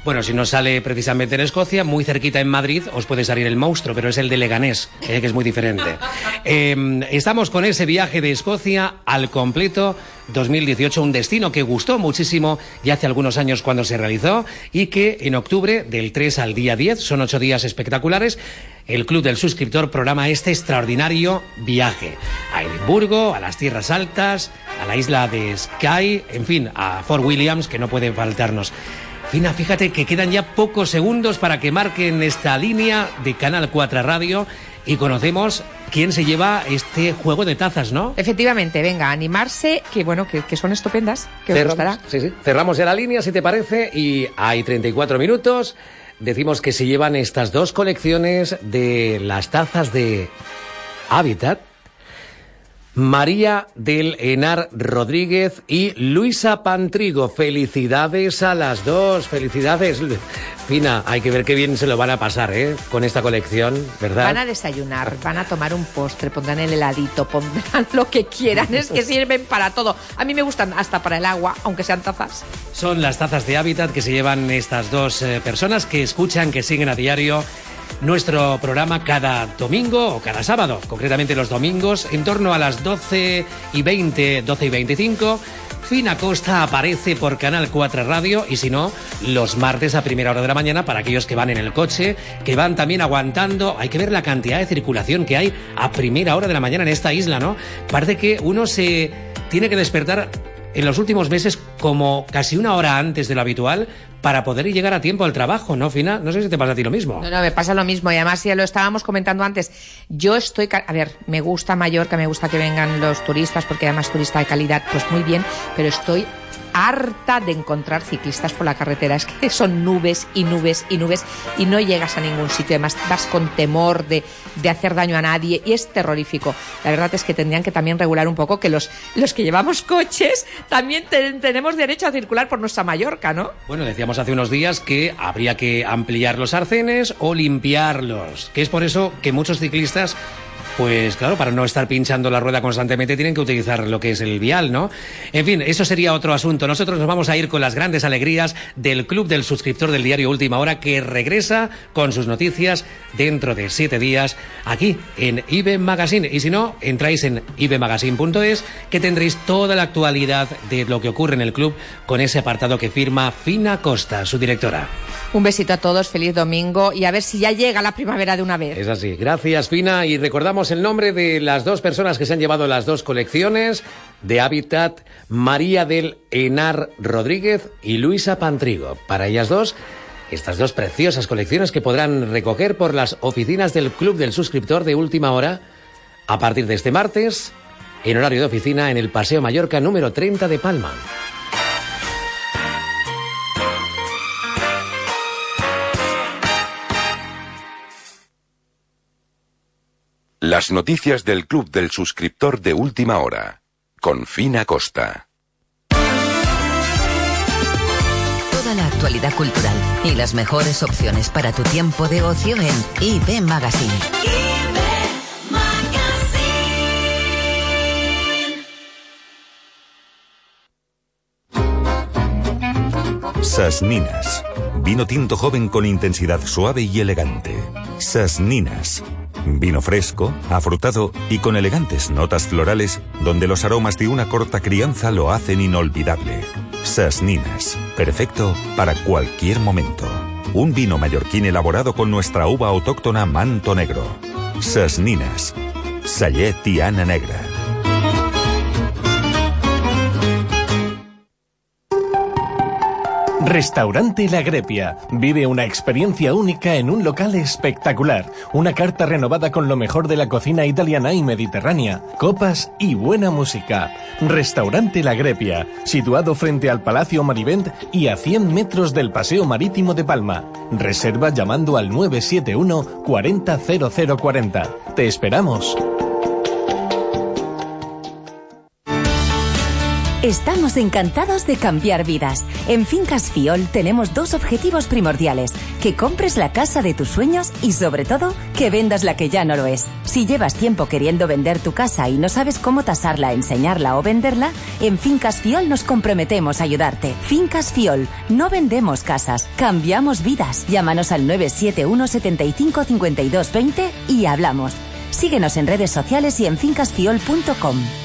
Bueno, si no sale precisamente en Escocia, muy cerquita en Madrid os puede salir el monstruo, pero es el de Leganés, eh, que es muy diferente. Eh, estamos con ese viaje de Escocia al completo 2018, un destino que gustó muchísimo ya hace algunos años cuando se realizó y que en octubre, del 3 al día 10, son ocho días espectaculares, el Club del Suscriptor programa este extraordinario viaje a Edimburgo, a las Tierras Altas, a la isla de Skye, en fin, a Fort Williams, que no puede faltarnos. Fina, fíjate que quedan ya pocos segundos para que marquen esta línea de Canal 4 Radio y conocemos quién se lleva este juego de tazas, ¿no? Efectivamente, venga, animarse, que bueno, que, que son estupendas, que os gustará. sí, sí. Cerramos ya la línea, si te parece, y hay 34 minutos. Decimos que se llevan estas dos colecciones de las tazas de Habitat. María del Enar Rodríguez y Luisa Pantrigo. Felicidades a las dos, felicidades. Fina, hay que ver qué bien se lo van a pasar, ¿eh? Con esta colección, ¿verdad? Van a desayunar, van a tomar un postre, pondrán el heladito, pondrán lo que quieran, es que sirven para todo. A mí me gustan hasta para el agua, aunque sean tazas. Son las tazas de hábitat que se llevan estas dos eh, personas que escuchan, que siguen a diario nuestro programa cada domingo o cada sábado, concretamente los domingos, en torno a las 12 y 20, 12 y 25. Fina Costa aparece por Canal 4 Radio y si no, los martes a primera hora de la mañana para aquellos que van en el coche, que van también aguantando. Hay que ver la cantidad de circulación que hay a primera hora de la mañana en esta isla, ¿no? Parece que uno se tiene que despertar en los últimos meses como casi una hora antes de lo habitual para poder llegar a tiempo al trabajo, ¿no, Fina? No sé si te pasa a ti lo mismo. No, no, me pasa lo mismo y además ya lo estábamos comentando antes. Yo estoy, a ver, me gusta Mallorca, me gusta que vengan los turistas porque además turista de calidad, pues muy bien, pero estoy harta de encontrar ciclistas por la carretera. Es que son nubes y nubes y nubes y no llegas a ningún sitio. Además, vas con temor de, de hacer daño a nadie y es terrorífico. La verdad es que tendrían que también regular un poco que los, los que llevamos coches también te- tenemos derecho a circular por nuestra Mallorca, ¿no? Bueno, decíamos hace unos días que habría que ampliar los arcenes o limpiarlos, que es por eso que muchos ciclistas pues claro, para no estar pinchando la rueda constantemente tienen que utilizar lo que es el vial, ¿no? En fin, eso sería otro asunto. Nosotros nos vamos a ir con las grandes alegrías del Club del Suscriptor del diario Última Hora que regresa con sus noticias dentro de siete días aquí en IBE Magazine. Y si no, entráis en ibemagazine.es que tendréis toda la actualidad de lo que ocurre en el club con ese apartado que firma Fina Costa, su directora. Un besito a todos, feliz domingo y a ver si ya llega la primavera de una vez. Es así. Gracias, Fina. Y recordamos el nombre de las dos personas que se han llevado las dos colecciones de Habitat, María del Enar Rodríguez y Luisa Pantrigo. Para ellas dos, estas dos preciosas colecciones que podrán recoger por las oficinas del Club del Suscriptor de Última Hora a partir de este martes, en horario de oficina en el Paseo Mallorca número 30 de Palma. Las noticias del Club del Suscriptor de Última Hora. Con Fina Costa. Toda la actualidad cultural y las mejores opciones para tu tiempo de ocio en IB Magazine. Sasninas. Vino tinto joven con intensidad suave y elegante. Sasninas. Vino fresco, afrutado y con elegantes notas florales donde los aromas de una corta crianza lo hacen inolvidable. Sasninas. Perfecto para cualquier momento. Un vino mallorquín elaborado con nuestra uva autóctona manto negro. Sasninas. Sallet Tiana Negra. Restaurante La Grepia. Vive una experiencia única en un local espectacular. Una carta renovada con lo mejor de la cocina italiana y mediterránea. Copas y buena música. Restaurante La Grepia. Situado frente al Palacio Marivent y a 100 metros del Paseo Marítimo de Palma. Reserva llamando al 971 400040. Te esperamos. Estamos encantados de cambiar vidas. En Fincas Fiol tenemos dos objetivos primordiales. Que compres la casa de tus sueños y sobre todo, que vendas la que ya no lo es. Si llevas tiempo queriendo vender tu casa y no sabes cómo tasarla, enseñarla o venderla, en Fincas Fiol nos comprometemos a ayudarte. Fincas Fiol, no vendemos casas, cambiamos vidas. Llámanos al 971 75 52 20 y hablamos. Síguenos en redes sociales y en fincasfiol.com.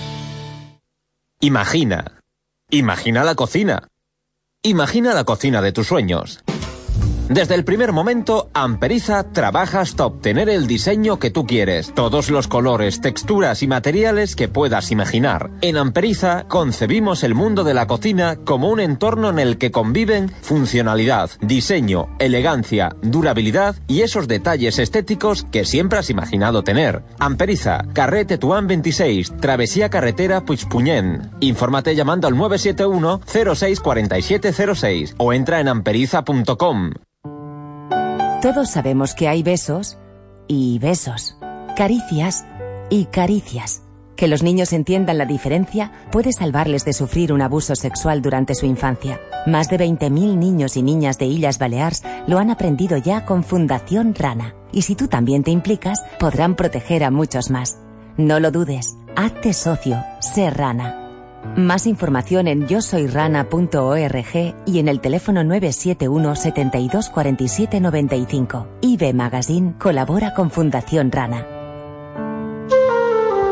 Imagina. Imagina la cocina. Imagina la cocina de tus sueños. Desde el primer momento, Amperiza trabaja hasta obtener el diseño que tú quieres, todos los colores, texturas y materiales que puedas imaginar. En Amperiza concebimos el mundo de la cocina como un entorno en el que conviven funcionalidad, diseño, elegancia, durabilidad y esos detalles estéticos que siempre has imaginado tener. Amperiza, Carré Tetuán 26, Travesía Carretera Puigpunyent. Infórmate llamando al 971 064706 o entra en amperiza.com. Todos sabemos que hay besos y besos, caricias y caricias. Que los niños entiendan la diferencia puede salvarles de sufrir un abuso sexual durante su infancia. Más de 20.000 niños y niñas de Illas Balears lo han aprendido ya con Fundación Rana. Y si tú también te implicas, podrán proteger a muchos más. No lo dudes, hazte socio, sé Rana. Más información en yo soy rana.org y en el teléfono 971 72 47 95. IB Magazine colabora con Fundación Rana.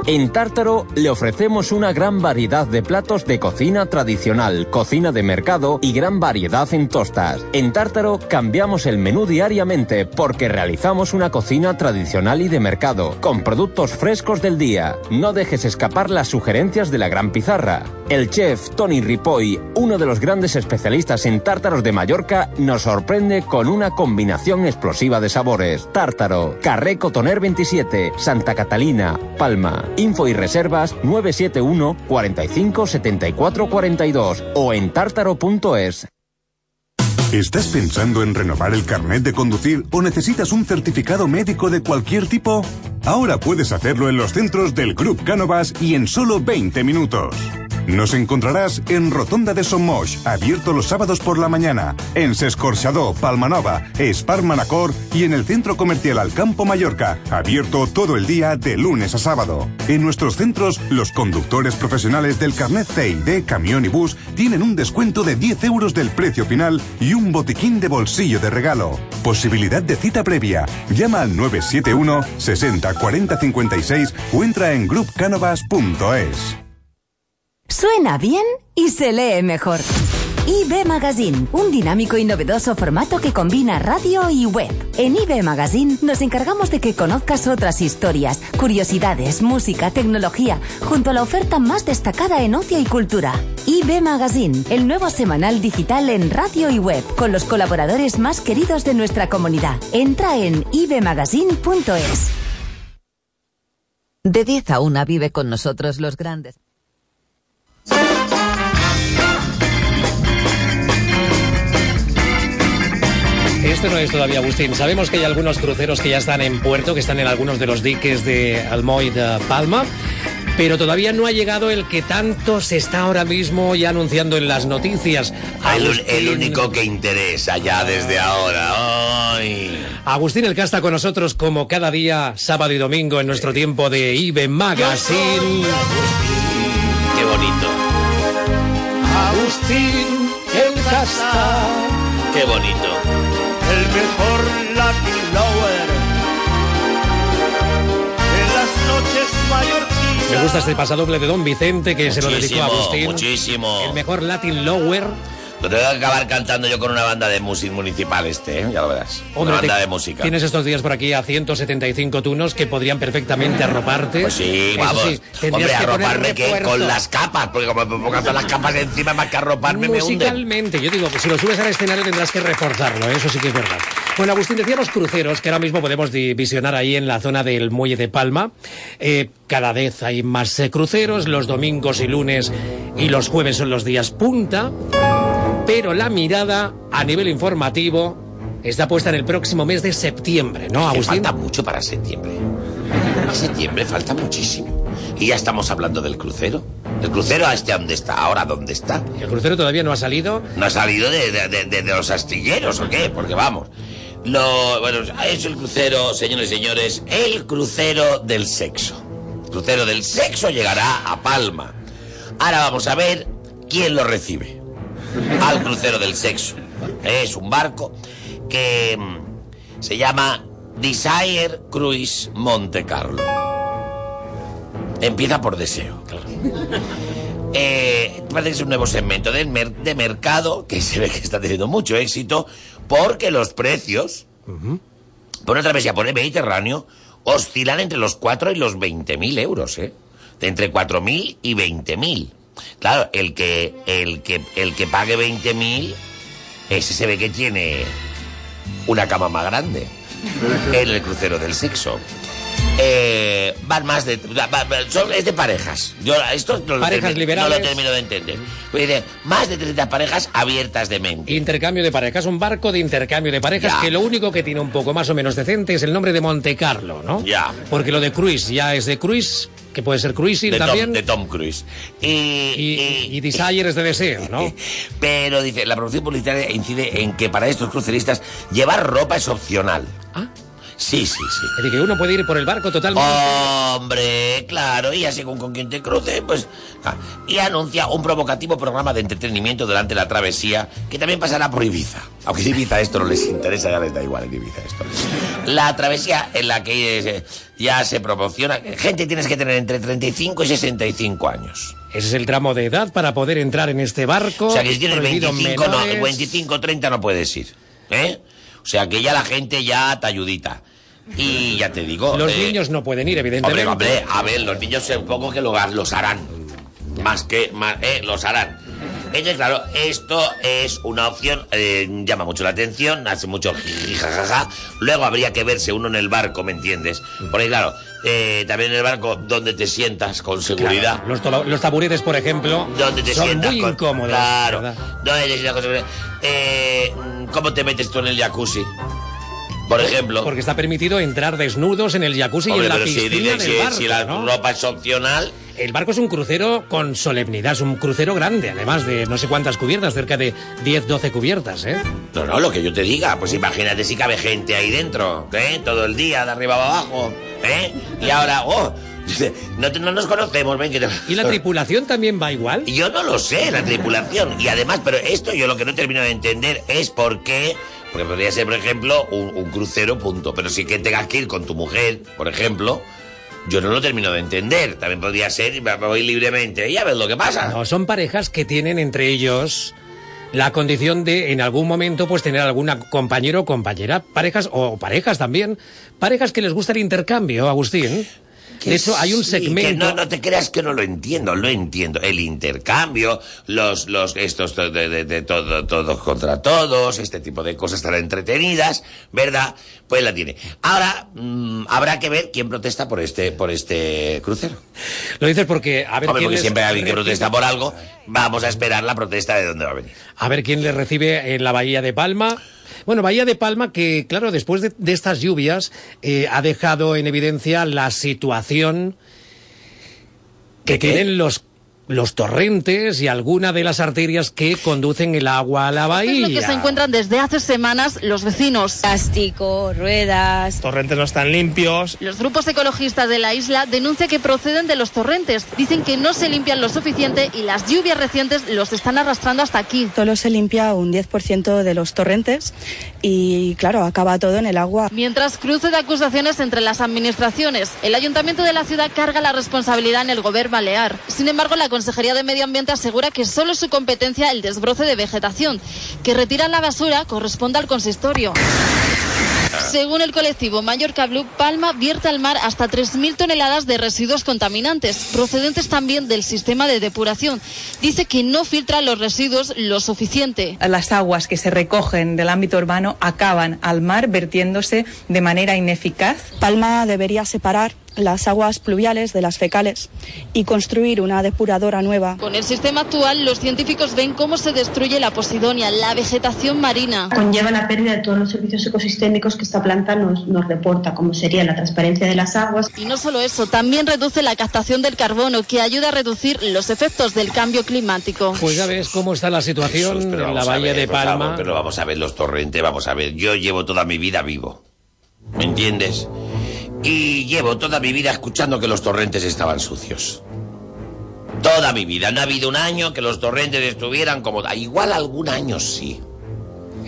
En Tártaro le ofrecemos una gran variedad de platos de cocina tradicional, cocina de mercado y gran variedad en tostas. En Tártaro cambiamos el menú diariamente porque realizamos una cocina tradicional y de mercado, con productos frescos del día. No dejes escapar las sugerencias de la gran pizarra. El chef Tony Ripoll, uno de los grandes especialistas en tártaros de Mallorca, nos sorprende con una combinación explosiva de sabores. Tártaro, Carré Cotoner 27, Santa Catalina, Palma. Info y reservas 971 45 74 42 o en tártaro.es. ¿Estás pensando en renovar el carnet de conducir o necesitas un certificado médico de cualquier tipo? Ahora puedes hacerlo en los centros del Club Cánovas y en solo 20 minutos. Nos encontrarás en Rotonda de Sommoix, abierto los sábados por la mañana, en Sescorchador, Palmanova, Espar Manacor y en el Centro Comercial Alcampo Mallorca, abierto todo el día de lunes a sábado. En nuestros centros, los conductores profesionales del carnet C y D, camión y bus tienen un descuento de 10 euros del precio final y un botiquín de bolsillo de regalo. Posibilidad de cita previa. Llama al 971 60 40 56 o entra en groupcanovas.es. Suena bien y se lee mejor. IB Magazine, un dinámico y novedoso formato que combina radio y web. En IB Magazine nos encargamos de que conozcas otras historias, curiosidades, música, tecnología, junto a la oferta más destacada en ocio y cultura. IB Magazine, el nuevo semanal digital en radio y web, con los colaboradores más queridos de nuestra comunidad. Entra en ibmagazine.es. De 10 a 1 vive con nosotros los grandes. Esto no es todavía, Agustín. Sabemos que hay algunos cruceros que ya están en puerto, que están en algunos de los diques de Almoy de Palma, pero todavía no ha llegado el que tanto se está ahora mismo ya anunciando en las noticias. El, Agustín- el único que interesa ya desde ahora. Ay. Agustín el está con nosotros como cada día, sábado y domingo en nuestro tiempo de IBE Magazine. Qué bonito. Agustín el casta. Qué bonito. El mejor Latin Lower. En las noches mallorquinas. Me gusta este pasadoble de Don Vicente que se lo dedicó a Muchísimo, Agustín. muchísimo. El mejor Latin Lower. Lo tengo que acabar cantando yo con una banda de música municipal este, ¿eh? Ya lo verás. Hombre, una banda te- de música. Tienes estos días por aquí a 175 tunos que podrían perfectamente arroparte. Pues sí, Eso vamos. sí, Hombre, que arroparme que con las capas, porque como me pongo todas las capas encima más que arroparme me. Musicalmente, yo digo que si lo subes al escenario tendrás que reforzarlo, ¿eh? eso sí que es verdad. Bueno, Agustín, decíamos cruceros, que ahora mismo podemos visionar ahí en la zona del Muelle de Palma. Eh, cada vez hay más eh, cruceros, los domingos y lunes y los jueves son los días punta, pero la mirada a nivel informativo está puesta en el próximo mes de septiembre, ¿no, Agustín? falta mucho para septiembre. Septiembre falta muchísimo. Y ya estamos hablando del crucero. ¿El crucero a este dónde está? ¿Ahora dónde está? El crucero todavía no ha salido. ¿No ha salido de, de- de- de- de los astilleros o qué? Porque vamos. Lo, bueno, hecho el crucero, señores y señores, el crucero del sexo. El crucero del sexo llegará a Palma. Ahora vamos a ver quién lo recibe. Al crucero del sexo. Es un barco que mm, se llama Desire Cruise Monte Carlo. Empieza por deseo. Eh, parece que es un nuevo segmento mer- de mercado que se ve que está teniendo mucho éxito porque los precios por una travesía por el Mediterráneo oscilan entre los 4 y los 20 mil euros, ¿eh? De entre 4 mil y 20 mil. Claro, el que, el que, el que pague 20 mil, ese se ve que tiene una cama más grande en el crucero del sexo. Eh, van más de. son- es de parejas. Yo esto no lo, Parejas termi- no liberales. lo termino de entender. Pues más de 30 parejas abiertas de mente. Intercambio de parejas, un barco de intercambio de parejas Ya. que lo único que tiene un poco más o menos decente es el nombre de Monte Carlo, ¿no? Ya. Porque lo de cruise ya es de cruise, que puede ser cruising de, Tom, también. de Tom Cruise. Y, y, y Desire es de deseo, ¿no? Pero dice, la producción publicitaria incide en que para estos cruceristas llevar ropa es opcional. ¿Ah? Sí, sí, sí. Es decir, que uno puede ir por el barco totalmente. Hombre, claro, y así con, con quien te cruce, pues... ah, Y anuncia un provocativo programa de entretenimiento durante la travesía que también pasará por Ibiza. Aunque en Ibiza esto no les interesa, ya les da igual en Ibiza esto. La travesía en la que eh, ya se promociona... Gente tienes que tener entre 35 y 65 años. Ese es el tramo de edad para poder entrar en este barco. O sea que si tienes prohibido 25, no, menores. 25 30 no puedes ir. ¿Eh? O sea que ya la gente ya te ayudita. Y ya te digo... Los eh, niños no pueden ir, Hombre, evidentemente. hombre, a ver, los niños supongo que lo, los harán. Más que, más, eh, los harán. Entonces, claro, esto es una opción, eh, llama mucho la atención, hace mucho jajaja. Luego habría que verse uno en el barco, ¿me entiendes? Porque, claro, eh, también en el barco donde te sientas con seguridad. Claro, los, taburetes, por ejemplo, Donde te son sientas muy con- incómodos. Claro. te sientas con seguridad. Eh, ¿Cómo te metes tú en el jacuzzi? Por ejemplo. Porque está permitido entrar desnudos en el jacuzzi Hombre, y en la si, piscina dice- del si- barco, si la ¿no? ropa es opcional, El barco es un crucero con solemnidad, es un crucero grande, además de no sé cuántas cubiertas, cerca de 10, 12 cubiertas, ¿eh? No, no, lo que yo te diga, pues imagínate si cabe gente ahí dentro, ¿eh? Todo el día, de arriba a abajo, ¿eh? Y ahora, oh, no, nos conocemos, ven que ¿Y la tripulación también va igual? Yo no lo sé, la tripulación. Y además, pero esto yo lo que no termino de entender es por qué. Porque podría ser, por ejemplo, un, un crucero, punto. Pero sí que tengas que ir con tu mujer, por ejemplo. Yo no lo termino de entender. También podría ser, voy libremente y a ver lo que pasa. No, son parejas que tienen entre ellos la condición de en algún momento pues tener alguna compañero o compañera, parejas o parejas también, parejas que les gusta el intercambio, Agustín. De hecho, hay un Sí, que segmento... no, no te creas que no lo entiendo, lo entiendo. El intercambio, los, los, estos de, de, de todo, todos contra todos, este tipo de cosas tan entretenidas, ¿verdad? Pues la tiene. Ahora, mm, habrá que ver quién protesta por este, por este crucero. Lo dices porque a ver Hombre, quién porque siempre hay alguien que protesta por algo, vamos a esperar la protesta de dónde va a venir. A ver quién le recibe en la Bahía de Palma. Bueno, Bahía de Palma que, claro, después de, de estas lluvias eh, ha dejado en evidencia la situación que tienen los, los torrentes y alguna de las arterias que conducen el agua a la Es bahía. lo que se encuentran desde hace semanas los vecinos. Plástico, ruedas. torrentes no están limpios. Los grupos ecologistas de la isla denuncian que proceden de los torrentes. Dicen que no se limpian lo suficiente y las lluvias recientes los están arrastrando hasta aquí. Solo se limpia un 10% de los torrentes y, claro, acaba todo en el agua. Mientras cruce de acusaciones entre las administraciones, el ayuntamiento de la ciudad carga la responsabilidad en el gobierno balear. Sin embargo, la Consejería de Medio Ambiente asegura que solo es su competencia el desbroce de vegetación. Que retiran la basura corresponde al consistorio. Según el colectivo Mallorca Blue, Palma vierte al mar hasta 3.000 toneladas de residuos contaminantes, procedentes también del sistema de depuración. Dice que no filtra los residuos lo suficiente. Las aguas que se recogen del ámbito urbano acaban al mar vertiéndose de manera ineficaz. Palma debería separar las aguas pluviales de las fecales y construir una depuradora nueva. Con el sistema actual, los científicos ven cómo se destruye la posidonia, la vegetación marina. Conlleva la pérdida de todos los servicios ecosistémicos que esta planta nos, nos reporta, como sería la transparencia de las aguas. Y no solo eso, también reduce la captación del carbono, que ayuda a reducir los efectos del cambio climático. Pues ya ves cómo está la situación en la bahía ver, de favor, Palma. pero vamos a ver los torrentes, vamos a ver. Yo llevo toda mi vida vivo. ¿Me entiendes? Y llevo toda mi vida escuchando que los torrentes estaban sucios. Toda mi vida. No ha habido un año que los torrentes estuvieran como... Igual algún año sí.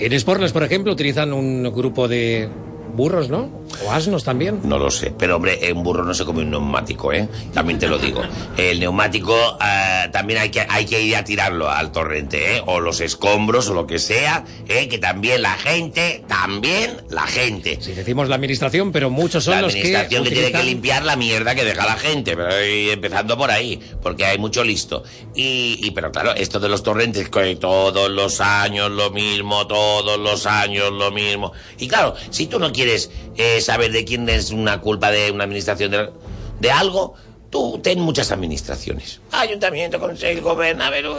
En Sporles, por ejemplo, utilizan un grupo de burros, ¿no? O asnos también. No lo sé, pero hombre, un burro no se come un neumático, ¿eh? También te lo digo. El neumático eh, también hay que, hay que ir a tirarlo al torrente, ¿eh? O los escombros o lo que sea, ¿eh? Que también la gente, también la gente. Sí, decimos la administración, pero muchos son la los que administración que, tiene que limpiar la mierda que deja la gente, pero empezando por ahí, porque hay mucho listo. Y, y pero claro, esto de los torrentes, que todos los años lo mismo, todos los años lo mismo. Y claro, si tú no quieres eh, saber de quién es una culpa de una administración de, de algo, tú ten muchas administraciones. Ayuntamiento, consejo, gobernador, yo,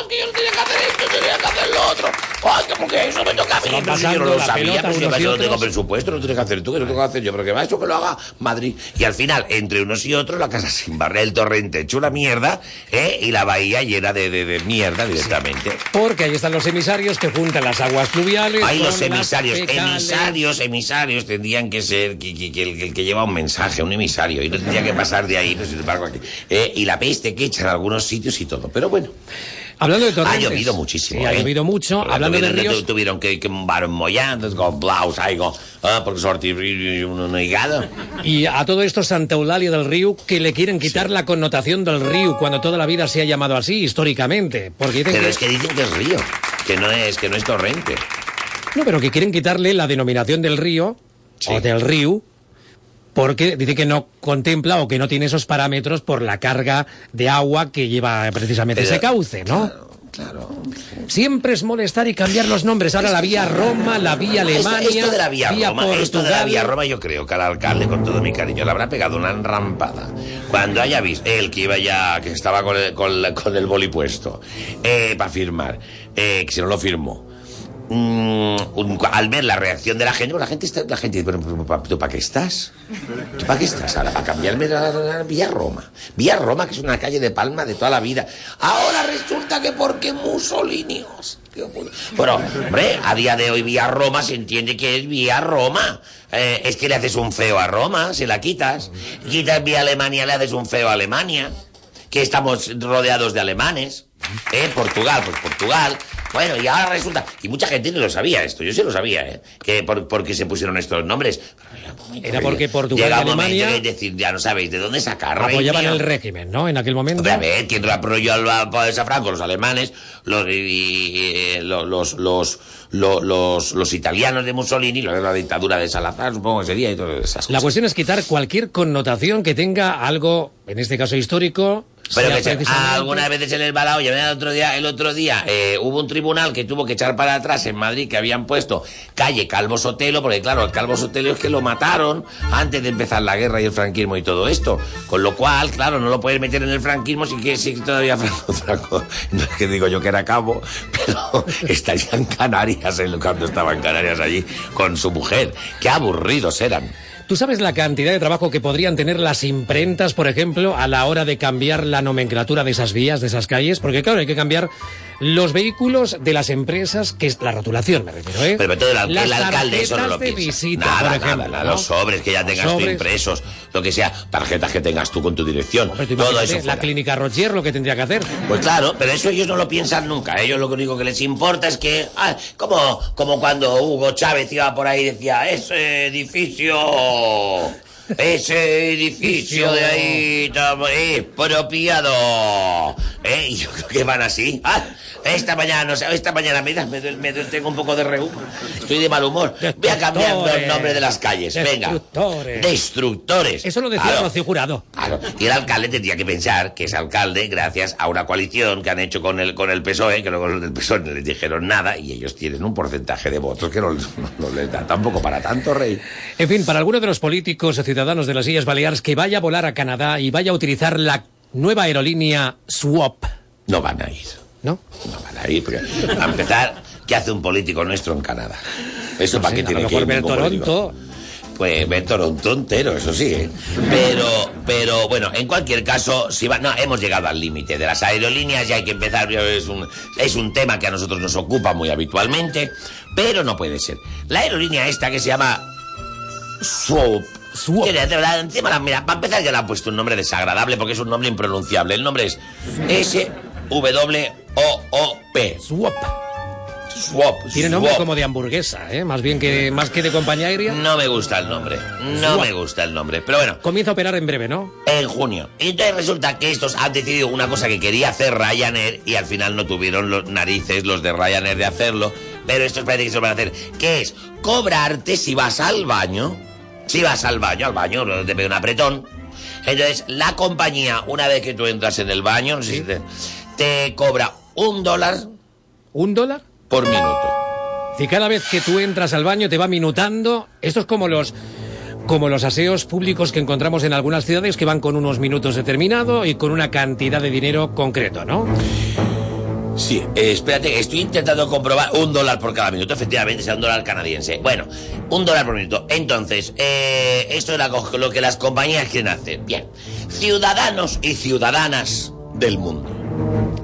es que yo no tenía que hacer esto, yo tenía que hacer lo otro. Ay, como que eso me toca a mí, yo no lo sabía, pero si yo no tengo presupuesto, no tienes que hacer tú, que no tengo que hacer yo, pero que va eso que lo haga Madrid. Y al final, entre unos y otros, la casa sin barrer, el torrente hecho una mierda, ¿eh? y la bahía llena de, de- de mierda directamente. Porque ahí están los emisarios que juntan las aguas pluviales. Ahí los emisarios, emisarios, emisarios tendrían que ser que, que- que el, el que lleva un mensaje, un emisario, y no tendría que pasar de ahí, pero sin embargo aquí. ¿eh? y la peste que echan en algunos sitios y todo. Pero bueno. Hablando de Ha torrentes. llovido muchísimo. Sí, ha ¿eh? llovido mucho. Porque Hablando de tuvieron, ríos. Tuvieron que, que un mollando, con blaus, algo, ah, porque sortir un, un higado. Y a todo esto Santa Eulalia del Río, que le quieren quitar la connotación del río cuando toda la vida se ha llamado así, históricamente. Porque dicen Pero que, es que dicen que es río, que no es, que no es torrente. No, pero que quieren quitarle la denominación del río, o del río, porque dice que no contempla o que no tiene esos parámetros por la carga de agua que lleva precisamente Pero- ese cauce, ¿no? Claro. Siempre es molestar y cambiar los nombres. Ahora la vía Roma, la vía Alemania, Esto, esto de la vía, Roma, esto de la Portugal. vía Roma, yo creo que al alcalde, con todo mi cariño, le habrá pegado una enrampada. Cuando haya visto, él que iba ya, que estaba con el, con el boli puesto, para firmar, eh, que si no lo firmó. Al ver la reacción de la gente, la gente, está, la gente dice, ¿tú para qué estás? ¿Tú para qué estás? Ahora, para cambiarme la, la- Vía Roma. Vía Roma, que es una calle de Palma de toda la vida. Ahora resulta que porque Mussolini... hostia. Bueno, hombre, a día de hoy Vía Roma se entiende que es Vía Roma. Eh, es que le haces un feo a Roma, si la quitas. Quitas Vía Alemania, le haces un feo a Alemania. Que estamos rodeados de alemanes. ¿Eh? Portugal, pues Portugal. Bueno, y ahora resulta... Y mucha gente no lo sabía esto, yo sí lo sabía, ¿eh? Que por, por qué se pusieron estos nombres. Era porque Portugal Llega y un que decir, ya no sabéis de dónde sacar. apoyaban el régimen, ¿no? En aquel momento. A ver, ¿quién apoyó al poder a Franco? Los alemanes, los, y- y- los, los, los, los, italianos de Mussolini, la, la dictadura de Salazar, supongo que sería, y todas esas La cuestión es quitar cualquier connotación que tenga algo, en este caso histórico. Pero que se- precisamente- algunas veces se les va la olla. El otro día, el otro día eh, hubo un tribunal que tuvo que echar para atrás en Madrid que habían puesto calle Calvo Sotelo, porque claro, el Calvo Sotelo es que lo mataron antes de empezar la guerra y el franquismo y todo esto. Con lo cual, claro, no lo puedes meter en el franquismo si que si todavía Franco, Franco, no es que digo yo que era cabo, pero está ya en Canarias, él cuando estaba en Canarias allí con su mujer. Qué aburridos eran. ¿Tú sabes la cantidad de trabajo que podrían tener las imprentas, por ejemplo, a la hora de cambiar la nomenclatura de esas vías, de esas calles? Porque claro, hay que cambiar los vehículos de las empresas, que es la rotulación, me refiero, ¿eh? Pero todo el, alcalde eso no lo piensa. visita, nada, por nada, ejemplo, nada, ¿no? los sobres que ya Los tengas tú impresos, lo que sea, tarjetas que tengas tú con tu dirección, Hombre, todo eso la clínica Roger lo que tendría que hacer. Pues claro, pero eso ellos no lo piensan nunca. Ellos lo único que les importa es que, ah, como, como cuando Hugo Chávez iba por ahí y decía, ese edificio Ese edificio de ahí está expropiado. ¿Eh? Yo creo que van así. Ah, esta mañana, esta mañana me, da- me, duele- me duele- tengo un poco de reú. Estoy de mal humor. Voy a cambiar los nombres de las calles. Venga. Destructores. Destructores. Eso lo decía Claro. Rocío Jurado. Claro, y el alcalde tendría que pensar que es alcalde gracias a una coalición que han hecho con el, con el PSOE, que luego los del PSOE no les dijeron nada y ellos tienen un porcentaje de votos que no, les- no- no les da tampoco para tanto, rey. En fin, para alguno de los políticos ciudadanos de las Islas Baleares que vaya a volar a Canadá y vaya a utilizar la nueva aerolínea Swap. No van a ir. ¿No? No van a ir, porque a empezar, ¿qué hace un político nuestro en Canadá? Eso No para sé, qué tiene que ir ver político? Toronto. Pues ver Toronto entero, eso sí, ¿eh? Pero, pero bueno, en cualquier caso, si va, no, hemos llegado al límite de las aerolíneas, ya hay que empezar, es un, es un tema que a nosotros nos ocupa muy habitualmente, pero no puede ser. La aerolínea esta que se llama Swoop. Verdad, encima mira, para empezar ya le han puesto un nombre desagradable porque es un nombre impronunciable. El nombre es S-W-O-O-P. Swap. Swap. Tiene nombre Swap. como de hamburguesa, ¿eh? Más bien que, más que de compañía aérea. No me gusta el nombre. No Swap. me gusta el nombre. Pero bueno, Comienza a operar en breve, ¿no? en junio. Y entonces resulta que estos han decidido una cosa que quería hacer Ryanair y al final no tuvieron los narices los de Ryanair de hacerlo. Pero estos parece que se lo van a hacer. Que es cobrarte si vas al baño. Si vas al baño, al baño te pide un apretón. Entonces la compañía, una vez que tú entras en el baño, te cobra un dólar. ¿Un dólar? Por minuto. Si cada vez que tú entras al baño te va minutando, esto es como los como los aseos públicos que encontramos en algunas ciudades que van con unos minutos determinados y con una cantidad de dinero concreto, ¿no? Sí, eh, espérate, estoy intentando comprobar un dólar por cada minuto, efectivamente, sea un dólar canadiense. Bueno, un dólar por minuto. Entonces, eh, esto es lo que las compañías quieren hacer. Bien, ciudadanos y ciudadanas del mundo.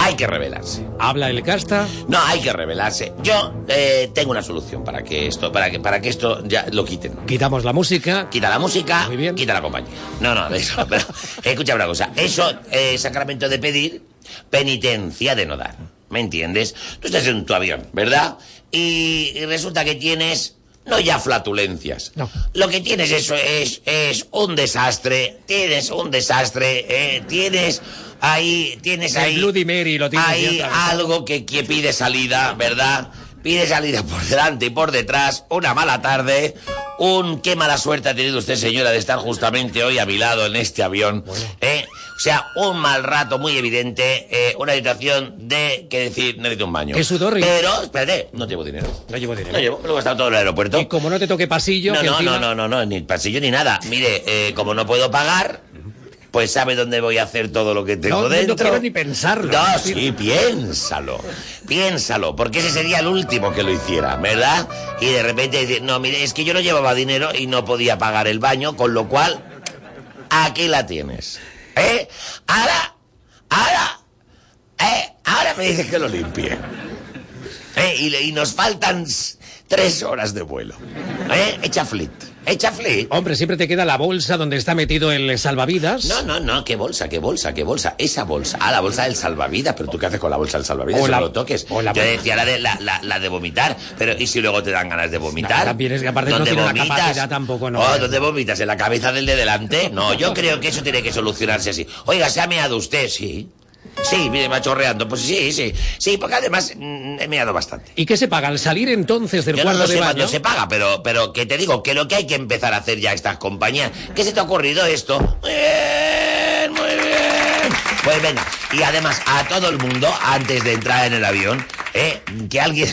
Hay que rebelarse. Habla el casta. No, hay que rebelarse. Yo eh, tengo una solución para que esto, para que, para que esto ya lo quiten. Quitamos la música. Quita la música, quita la compañía. No, no, eso. Pero, escucha una cosa. Eso es sacramento de pedir, penitencia de no dar. ¿Me entiendes? Tú estás en tu avión, ¿verdad? Y, y resulta que tienes. No ya flatulencias. No. Lo que tienes eso es, es un desastre. Tienes un desastre. eh, tienes ahí. Tienes El ahí. Bloody Mary lo tienes Hay algo que, que pide salida, ¿verdad? Pide salida por delante y por detrás, una mala tarde, un qué mala suerte ha tenido usted, señora, de estar justamente hoy a mi lado en este avión. ¿eh? O sea, un mal rato muy evidente, eh, una situación de, que decir, necesito un baño. Qué sudor y- Pero, espérate, no llevo dinero. No llevo dinero. No llevo, me lo he gastado todo en el aeropuerto. Y como no te toque pasillo, No, que no, encima- no, no, no, no, ni pasillo ni nada. Mire, eh, como no puedo pagar, pues sabe dónde voy a hacer todo lo que tengo No, no, no dentro. quiero ni pensarlo. No, sí, piénsalo. Piénsalo, porque ese sería el último que lo hiciera, ¿verdad? Y de repente dice, no, mire, es que yo no llevaba dinero y no podía pagar el baño, con lo cual, aquí la tienes. ¿Eh? Ahora, ahora, ¿eh? Ahora me dices que lo limpie. ¿Eh? Y, y nos faltan tres horas de vuelo. ¿Eh? Echa flit. Echa flit. Hombre, siempre te queda la bolsa donde está metido el salvavidas. No, no, no, qué bolsa, qué bolsa, qué bolsa. Esa bolsa. Ah, la bolsa del salvavidas. Pero tú qué haces con la bolsa del salvavidas? O la- no lo toques. o la- Yo decía la de, la, la- la de vomitar. Pero ¿y si luego te dan ganas de vomitar? También es que aparte no ¿Dónde tiene la vomitas? capacidad tampoco, ¿no? Oh, ¿Dónde vomitas? ¿En la cabeza del de delante? No, yo creo que eso tiene que solucionarse así. Oiga, ¿se ha meado usted? Sí. Sí, mire, va chorreando. Pues sí, sí. Sí, porque además mm, he meado bastante. ¿Y qué se paga? ¿Al salir entonces del Yo no cuarto lo de sé baño? cuándo se paga, pero, pero que te digo que lo que hay que empezar a hacer ya estas compañías. ¿Qué se te ha ocurrido esto? Muy bien, muy bien. Pues venga, y además a todo el mundo, antes de entrar en el avión, ¿eh? que alguien...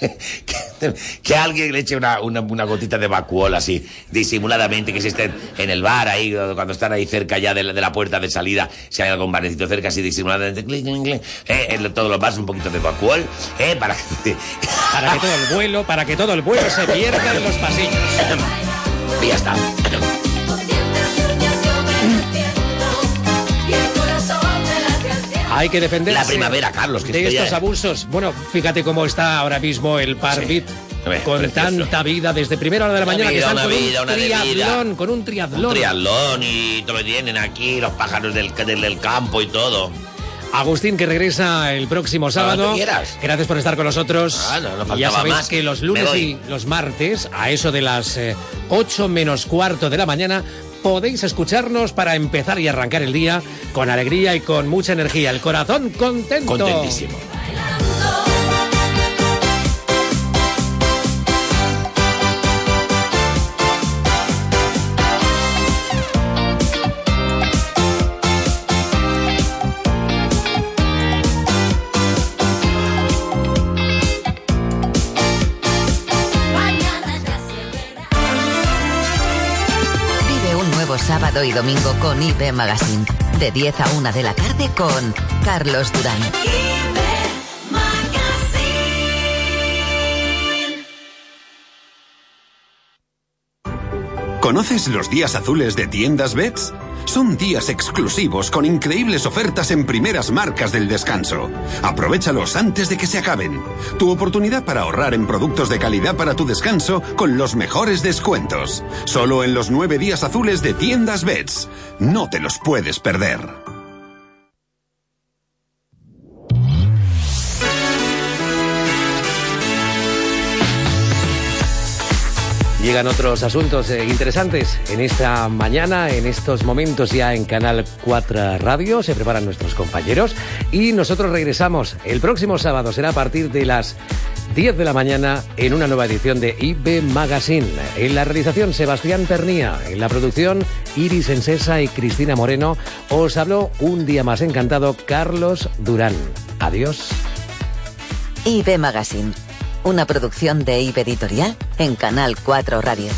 Que, que alguien le eche una, una, una gotita de vacuol así, disimuladamente, que se estén en el bar ahí, cuando están ahí cerca ya de la, de la puerta de salida, si hay algún barecito cerca, así disimuladamente, clink, clink, clink, eh, en todos los bares un poquito de vacuol, eh, para que... Para que todo el vuelo, para que todo el vuelo se pierda en los pasillos. Y ya está. Hay que defenderse. La primavera, Carlos, que de ya estos es- abusos. Bueno, fíjate cómo está ahora mismo el Parbit. Hombre, Con precioso. tanta vida desde primera hora de la Una mañana que vida, están una con vida, un una de vida. triatlón, con un triatlón. Un triatlón y todo lo tienen aquí, los pájaros del, del, del campo y todo. Agustín, que regresa el próximo sábado. Gracias por estar con nosotros. Ah, no, no Y ya sabéis más. que los lunes y los martes, a eso de las eh, 8 menos cuarto de la mañana, podéis escucharnos para empezar y arrancar el día con alegría y con mucha energía. El corazón contento. Sábado y domingo con IB Magazine. De 10 a 1 de la tarde con Carlos Durán. ¿Conoces los días azules de tiendas Bets? Son días exclusivos con increíbles ofertas en primeras marcas del descanso. Aprovechalos antes de que se acaben. Tu oportunidad para ahorrar en productos de calidad para tu descanso con los mejores descuentos. Solo en los nueve días azules de tiendas Bets. No te los puedes perder. Llegan otros asuntos eh, interesantes en esta mañana, en estos momentos ya en Canal 4 Radio. Se preparan nuestros compañeros y nosotros regresamos el próximo sábado. Será a partir de las 10 de la mañana en una nueva edición de IB Magazine. En la realización Sebastián Pernía, en la producción Iris Ensesa y Cristina Moreno. Os habló un día más encantado Carlos Durán. Adiós. IB Magazine. Una producción de IB Editorial en Canal 4 Radio.